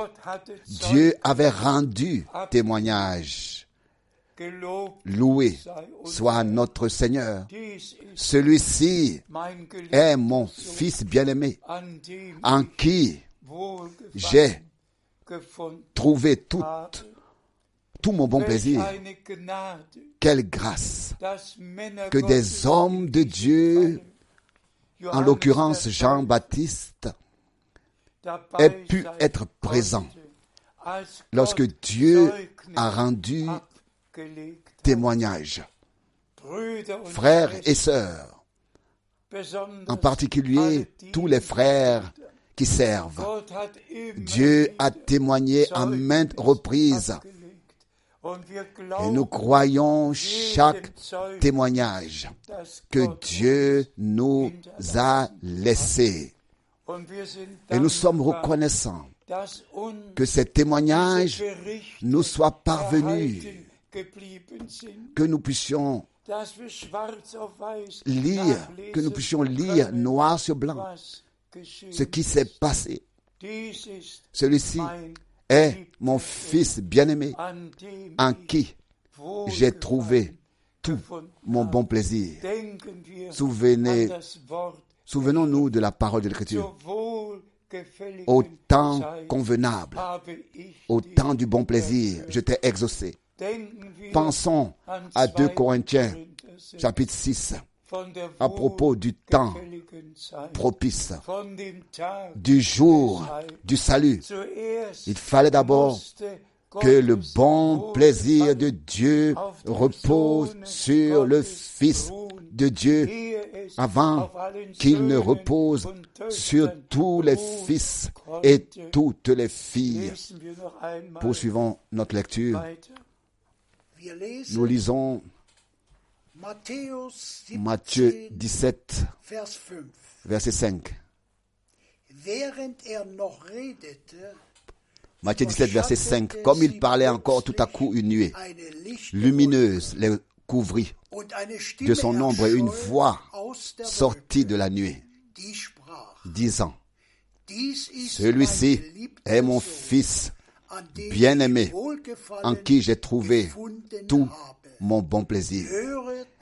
Dieu avait rendu témoignage. Loué soit notre Seigneur. Celui-ci est mon fils bien-aimé, en qui j'ai trouvé tout, mon bon plaisir. Quelle grâce que des hommes de Dieu, en l'occurrence der Jean Täufer, Baptiste, dabei aient pu être présents. lorsque Dieu a rendu. Témoignage. Frères et sœurs, en particulier tous les frères qui servent. Dieu a témoigné à maintes reprises et nous croyons chaque témoignage que Dieu nous a laissé. Et nous sommes reconnaissants que ces témoignages nous soient parvenus, que nous puissions lire, que nous puissions lire noir sur blanc ce qui s'est passé. Celui-ci est mon fils bien-aimé en qui j'ai trouvé tout mon bon plaisir. Souvenez- Souvenons-nous de la parole de l'Écriture. Au temps convenable, au temps du bon plaisir, je t'ai exaucé. Pensons à 2 2. Corinthiens, Korinther 6, chapitre 6, von der à propos du temps propice, du jour du salut. Il fallait d'abord que le bon plaisir de Dieu repose sur le Fils de Dieu avant qu'il ne repose sur tous les fils et toutes les filles. Poursuivons notre lecture. Nous lisons Matthäus 17, Matthieu 17, Vers 5. verset 5. Während er Matthieu 17, verset 5. Comme il parlait encore, tout à coup une nuée lumineuse les couvrit de son ombre et une voix sortit de la nuée, disant, Celui-ci est mon fils bien-aimé, en qui j'ai trouvé tout mon bon plaisir.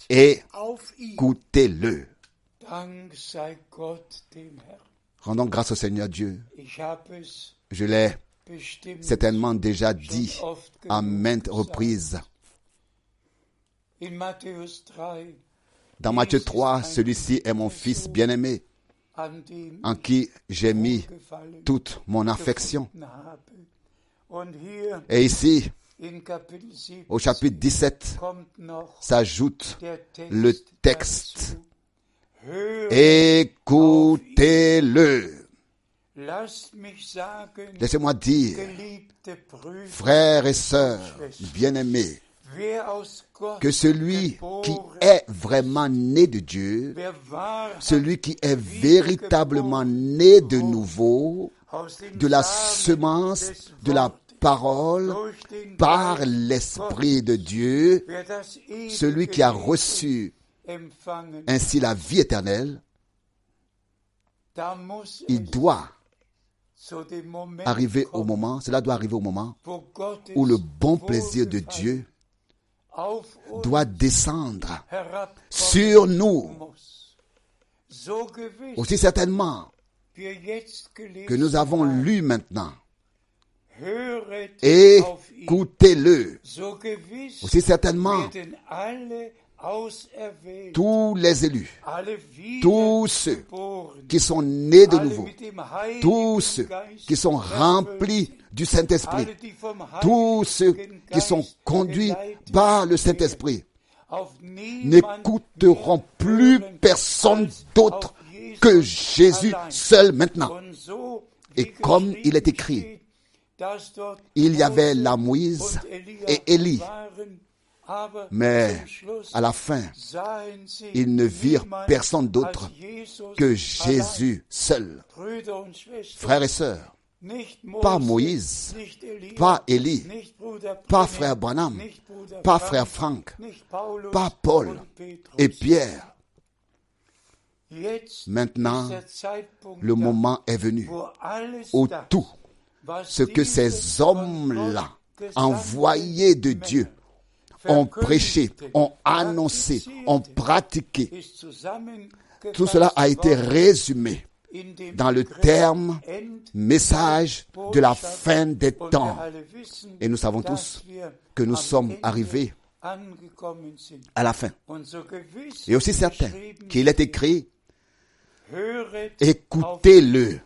Et écoutez-le. Rendons grâce au Seigneur Dieu. Je l'ai certainement déjà dit à maintes reprises. In Matthäus 3, Dans Matthieu 3, celui-ci est mon fils bien-aimé, en qui j'ai mis toute mon affection. Et ici, in Kapitel 7 au chapitre 17, kommt noch s'ajoute le texte. Écoutez-le. Laissez-moi dire, frères et sœurs bien-aimés, que celui qui est vraiment né de Dieu, celui qui est véritablement né de nouveau, de la semence, de la parole, par l'Esprit de Dieu, celui qui a reçu ainsi la vie éternelle, il doit arriver au moment, cela doit arriver au moment où le bon plaisir de Dieu doit descendre sur nous. Aussi certainement que nous avons lu maintenant. Écoutez-le. Aussi certainement tous les élus, tous ceux qui sont nés de nouveau, tous ceux qui sont remplis du Saint-Esprit, tous ceux qui sont conduits par le Saint-Esprit, n'écouteront plus personne d'autre que Jésus seul maintenant. Et comme il est écrit, Il y avait la Moïse et Élie, mais à la fin, ils ne virent personne d'autre que. Jésus seul. Frères et sœurs, pas Moïse, pas Élie, pas frère Branham, pas frère Franck, pas Paul et Pierre. Maintenant, Le moment est venu où tout ce que ces hommes-là, envoyés de Dieu, ont prêché, ont annoncé, ont pratiqué, tout cela a été résumé dans le terme message de la fin des temps. Et nous savons tous que nous sommes arrivés à la fin. Et aussi certain geschrieben qu'il est écrit, écoutez-le.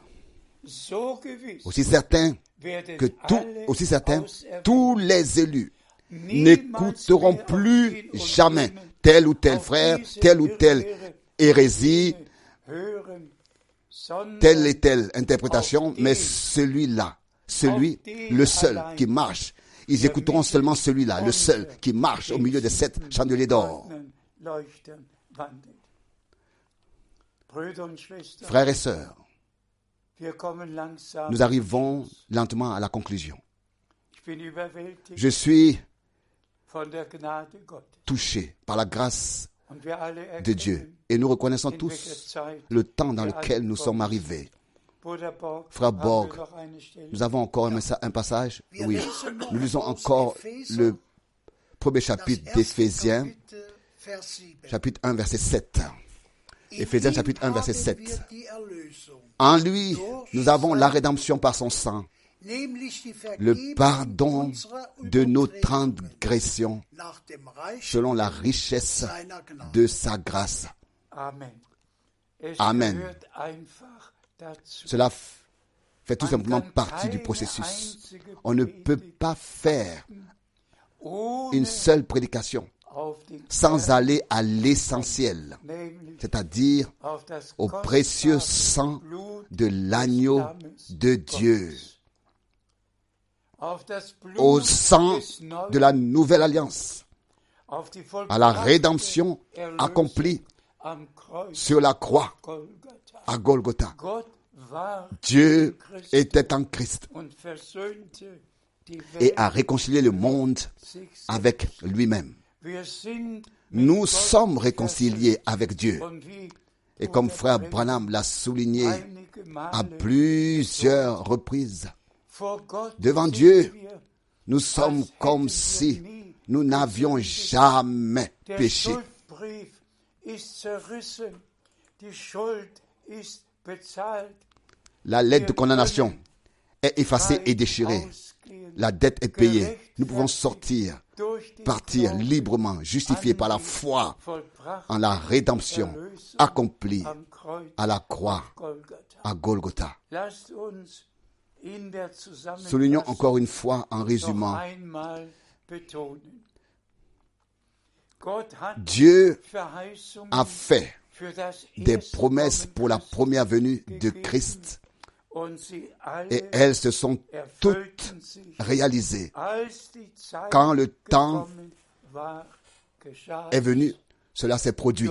aussi certain que aussi certain, tous les élus n'écouteront plus jamais tel ou tel frère, telle ou telle hérésie, telle et telle interprétation, mais celui-là, celui, le seul qui marche. Ils écouteront seulement celui-là, le seul qui marche au milieu de sept chandeliers d'or. Frères et sœurs, nous arrivons lentement à la conclusion. Je suis touché par la grâce de Dieu. Et nous reconnaissons tous le temps dans lequel nous sommes arrivés. Frère Borg? Nous avons encore un passage? Oui. Nous lisons encore le premier chapitre d'Éphésiens, chapitre 1, verset 7. Éphésiens, chapitre 1, verset 7. En lui, nous avons la rédemption par son sang, le pardon de nos transgressions, selon la richesse de sa grâce. Amen. Cela fait tout simplement partie du processus. On ne peut pas faire une seule prédication sans aller à l'essentiel, c'est-à-dire au précieux sang de l'agneau de Dieu, au sang de la nouvelle alliance, à la rédemption accomplie sur la croix à Golgotha. Dieu était en Christ et a réconcilié le monde avec lui-même. Nous sommes réconciliés avec Dieu. Et comme frère Branham l'a souligné à plusieurs reprises, devant Dieu, nous sommes comme si nous n'avions jamais péché. La lettre de condamnation est effacée et déchirée. La dette est payée. Nous pouvons sortir, partir librement, justifiés par la foi en la rédemption accomplie à la croix à Golgotha. Soulignons encore une fois en résumant, Dieu a fait des promesses pour la première venue de Christ et elles se sont toutes réalisées. Quand le temps est venu, cela s'est produit.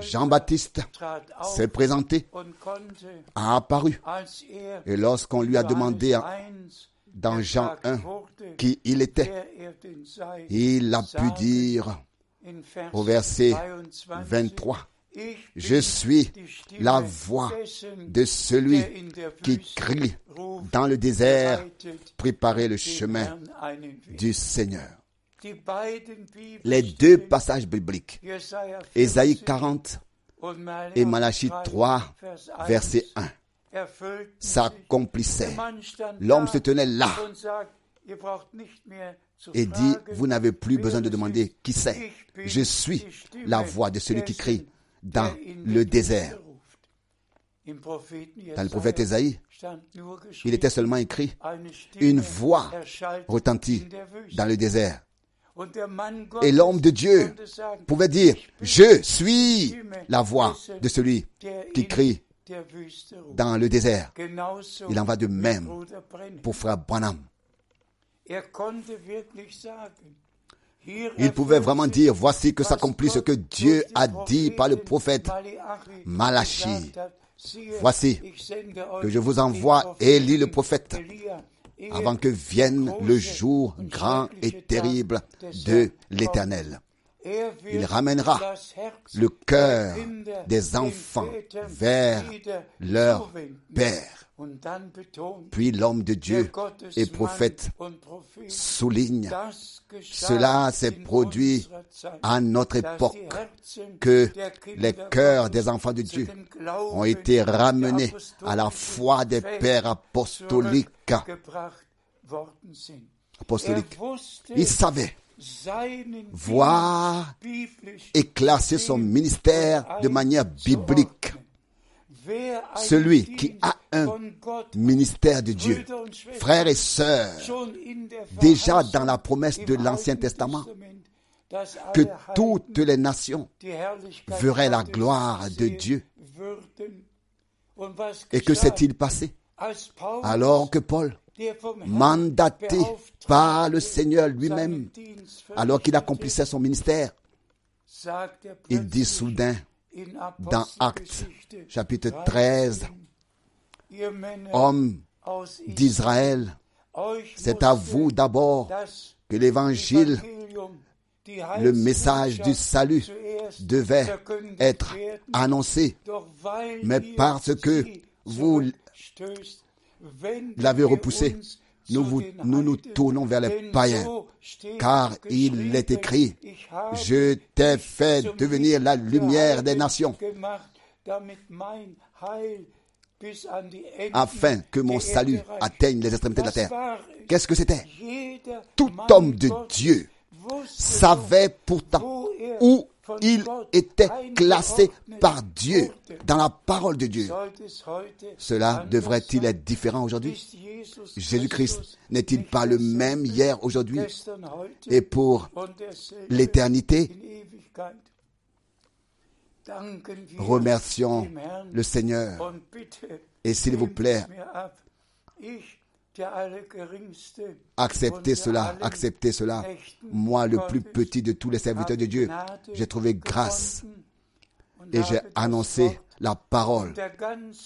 Jean-Baptiste s'est présenté, a apparu. er Et lorsqu'on lui a demandé en- Johannes 1 dans Jean gefragt 1 wurde, qui il était, er il a pu dire au verset 22, 23, Ich Je suis la voix de celui qui crie dans le désert, préparez le chemin du Seigneur. Les deux passages bibliques, Ésaïe 40 40 und et Malachie 3, Vers 1, verset 1, erfüllten sich. s'accomplissait. Der Mann stand L'homme se tenait là et dit, vous n'avez plus besoin de demander qui c'est. Je suis la voix de celui qui crie dans le désert. Dans le prophète Ésaïe, il était seulement écrit, une voix retentit dans le désert. Et l'homme de Dieu pouvait dire, je suis la voix de celui qui crie dans le désert. Il en va de même pour frère Branham. Il pouvait vraiment dire, voici que s'accomplit ce que Dieu a dit par le prophète Malachi Voici que je vous envoie Élie le prophète avant que vienne le jour grand et terrible de l'Éternel. er Il ramènera le cœur des enfants vers leur. Père. Puis l'homme de Dieu et prophète souligne, cela s'est produit à notre époque, que les cœurs des enfants de Dieu ont été ramenés à la foi des pères apostoliques. apostoliques. Er Il savait voir biblisch éclaircir son ministère de manière biblique. Celui qui a un ministère de Dieu. Frères et sœurs, déjà dans la promesse de l'Ancien Testament, que toutes les nations verraient la gloire de Dieu. Et que s'est-il passé? Alors que Paul, mandaté par le Seigneur lui-même, alors qu'il accomplissait son ministère, il dit soudain in dans Actes chapitre 13, 13, ihr Männer Hommes d'Israël, c'est à vous d'abord que l'évangile, le message du salut devait être annoncé. Mais parce que vous l'avez repoussé, nous, nous nous tournons vers les païens, car il est écrit, je t'ai fait devenir la lumière des nations, afin que mon salut atteigne les extrémités de la terre. Qu'est-ce que c'était? Tout homme de Dieu savait pourtant où il était classé par Dieu dans la parole de Dieu. Cela devrait-il être différent aujourd'hui? Jésus-Christ n'est-il pas le même hier, aujourd'hui et pour l'éternité? Remercions le Seigneur. Et s'il vous plaît, acceptez cela, acceptez cela. Moi, le plus petit de tous les serviteurs de Dieu, j'ai trouvé grâce et j'ai annoncé la parole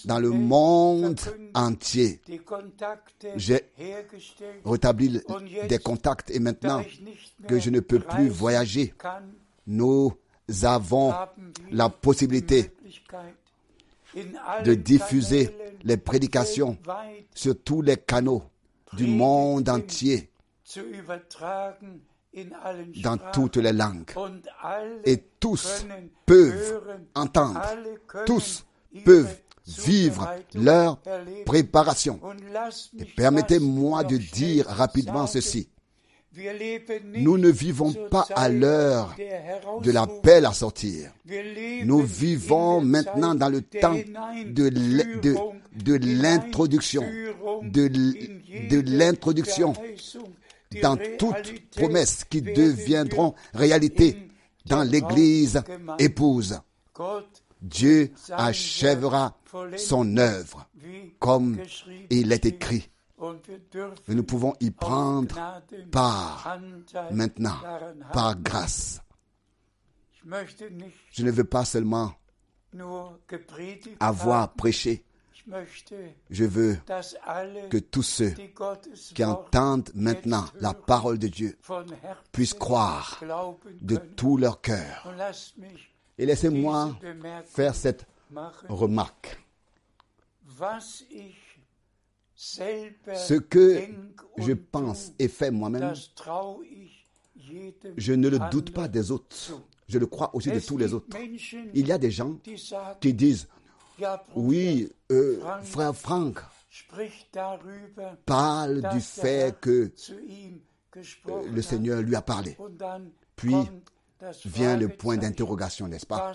dans le monde entier. J'ai Rétabli des contacts et maintenant que je ne peux plus voyager, nous avons la possibilité de diffuser les prédications sur tous les canaux du monde entier, dans toutes les langues. Et tous peuvent entendre, tous peuvent vivre leur préparation. Et permettez-moi de dire rapidement ceci. Nous ne vivons pas à l'heure de l'appel à sortir. Nous vivons maintenant dans le temps de l'introduction, de l'introduction dans toutes promesses qui deviendront réalité dans l'Église épouse. Dieu achèvera son œuvre comme il est écrit. Et nous pouvons y prendre part maintenant par grâce. Je ne veux pas seulement avoir prêché, je veux que tous ceux qui entendent maintenant la parole de Dieu puissent croire de tout leur cœur. Et laissez-moi faire cette remarque. Ce que je pense et fais moi-même, je ne le doute pas des autres. Je le crois aussi de tous les autres. Il y a des gens qui disent, oui, euh, frère Franck parle du fait que euh, le Seigneur lui a parlé. Puis Vient le point d'interrogation, n'est-ce pas?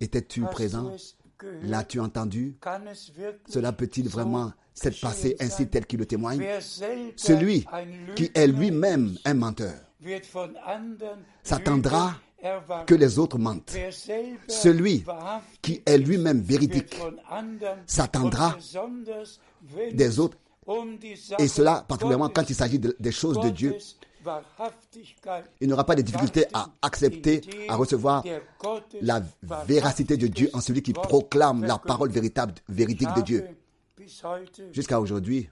Étais-tu présent? L'as-tu entendu? Cela peut-il vraiment s'être passé ainsi tel qu'il le témoigne? Celui qui est lui-même un menteur. S'attendra que les autres mentent. Celui qui est lui-même véridique s'attendra des es autres, et cela particulièrement quand il s'agit de- des choses de Dieu, il n'aura pas de difficulté à accepter, à recevoir la véracité de Dieu en celui qui proclame la parole véritable, véridique de Dieu. Jusqu'à aujourd'hui,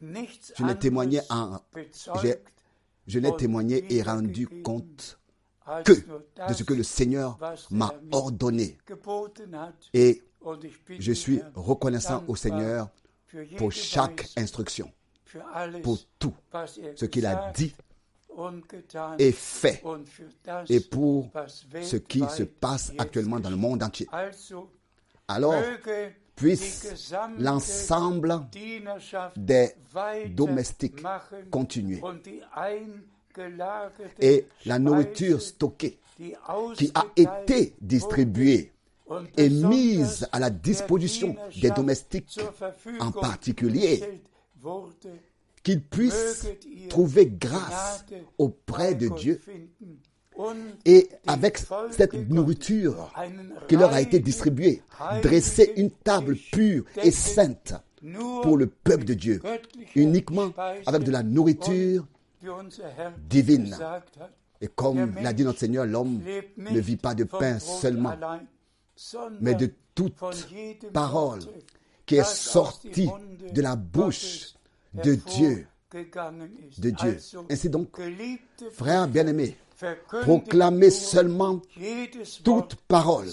je n'ai témoigné en, je n'ai témoigné et rendu compte que de ce que le Seigneur der m'a ordonné. Et je suis reconnaissant au Seigneur pour chaque instruction, pour tout ce qu'il a dit et fait, et pour ce qui se passe actuellement dans le monde entier. Alors, puisse l'ensemble des domestiques continuer. Et la nourriture stockée qui a été distribuée besonders mise à la disposition des domestiques en particulier, qu'ils puissent trouver grâce auprès de Dieu et avec cette nourriture qui leur a été distribuée, dresser une table pure et sainte pour le peuple de Dieu, uniquement avec de la nourriture divine. Et comme l'a dit notre Seigneur, l'homme ne vit pas de pain seulement, mais de toute parole qui est Munde de la bouche de Dieu. de Dieu. Ainsi donc, Frères bien-aimés, proclamez seulement toute parole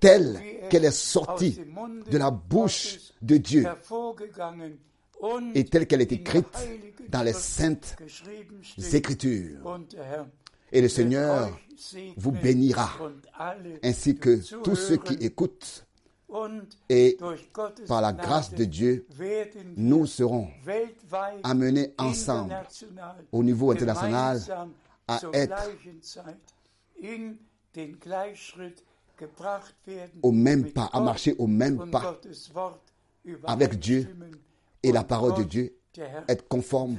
telle qu'elle est sortie de la bouche de Dieu et telle qu'elle est écrite dans les saintes. Écritures. Et le Seigneur vous bénira, ainsi que tous ceux qui écoutent. Et par la grâce de Dieu, nous serons amenés ensemble au niveau international à être au même pas, à marcher au même pas avec Dieu et la parole de Dieu, être conforme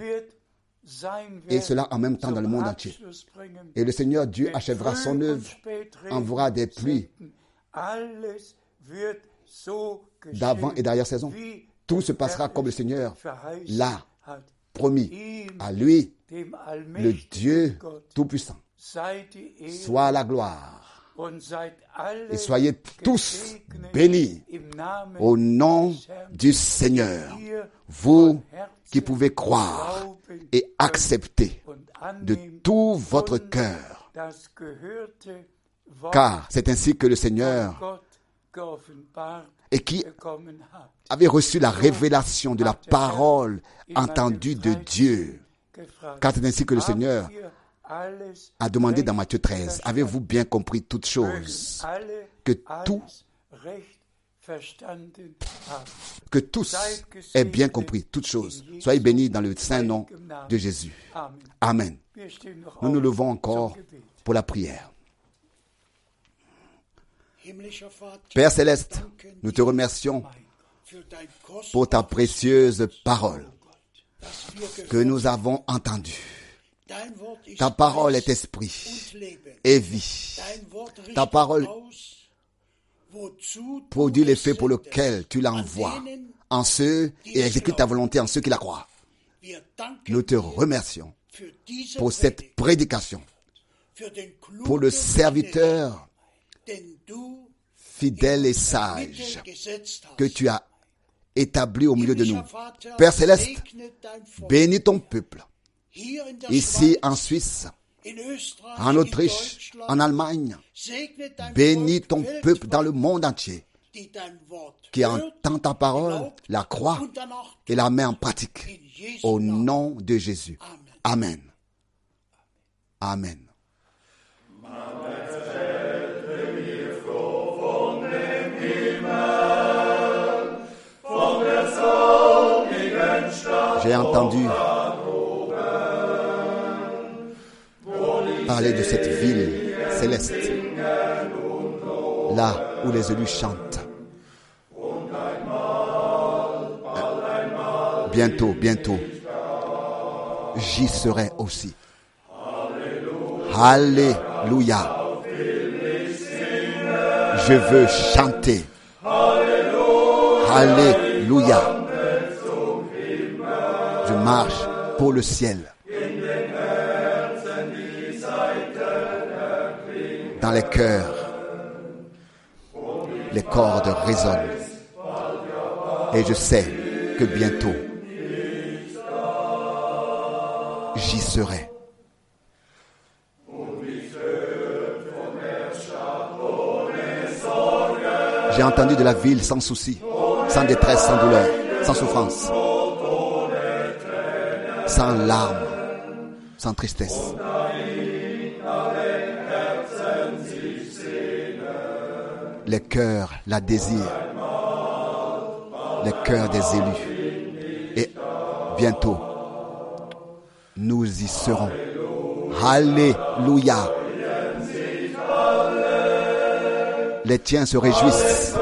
et cela en même temps dans le monde entier. Et le Seigneur Dieu achèvera son œuvre, enverra des pluies d'avant et d'arrière saison. Tout se passera comme le Seigneur l'a promis. À lui, le Dieu Tout-Puissant, soit la gloire. Et soyez tous bénis Au nom du Seigneur, vous qui pouvez croire et accepter de tout votre cœur, car c'est ainsi que le Seigneur, et qui avait reçu la révélation de la parole entendue de Dieu, car c'est ainsi que le Seigneur a demandé dans Matthieu 13, verstanden? avez-vous bien compris toutes choses, que tout- que tous aient bien compris toutes choses. Soyez bénis dans le saint nom de Jésus. Amen. Nous nous levons encore pour la prière. Père céleste, nous te remercions pour ta précieuse parole que nous avons entendue. Ta parole est esprit et vie. Ta parole Produit l'effet pour lequel tu l'envoies en ceux et exécute ta volonté en ceux qui la croient. Nous te remercions pour cette prédication, pour le serviteur fidèle et sage que tu as établi au milieu de nous. Père céleste, bénis ton peuple, ici en Suisse, en Autriche, en Allemagne. Bénis ton peuple dans le monde entier qui entend ta parole, la croit et la met en pratique. Au nom de Jésus. Amen. Amen. Amen. J'ai entendu parler de cette ville céleste, là où les élus chantent. Bientôt, bientôt, j'y serai aussi. Alléluia. Je veux chanter. Alléluia. Marche pour le ciel. Dans les cœurs, les cordes résonnent. Et je sais que bientôt, j'y serai. J'ai entendu de la ville sans souci, sans détresse, sans douleur, sans souffrance, sans larmes, sans tristesse. Les cœurs la désirent, les cœurs des élus. Et bientôt, nous y serons. Alléluia. Les tiens se réjouissent.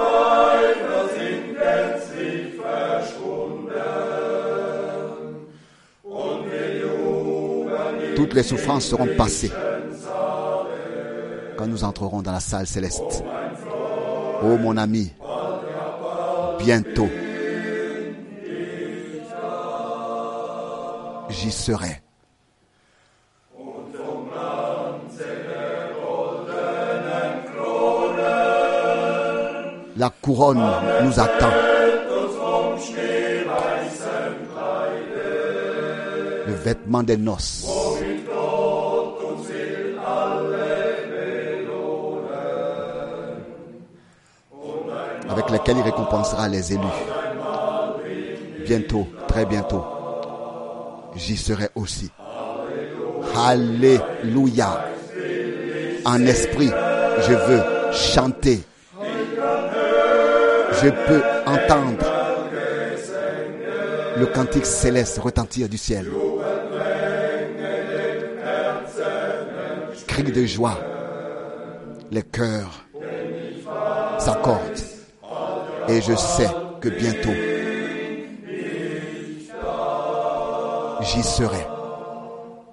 Toutes les souffrances seront passées quand nous entrerons dans la salle céleste. Oh mon ami, bientôt, j'y serai. La couronne nous attend. Le vêtement des noces. Lesquels il récompensera les élus. Bientôt, très bientôt, j'y serai aussi. Alléluia. En esprit, je veux chanter. Je peux entendre le cantique céleste retentir du ciel. Cri de joie. Les cœurs s'accordent. Et je sais que bientôt, j'y serai.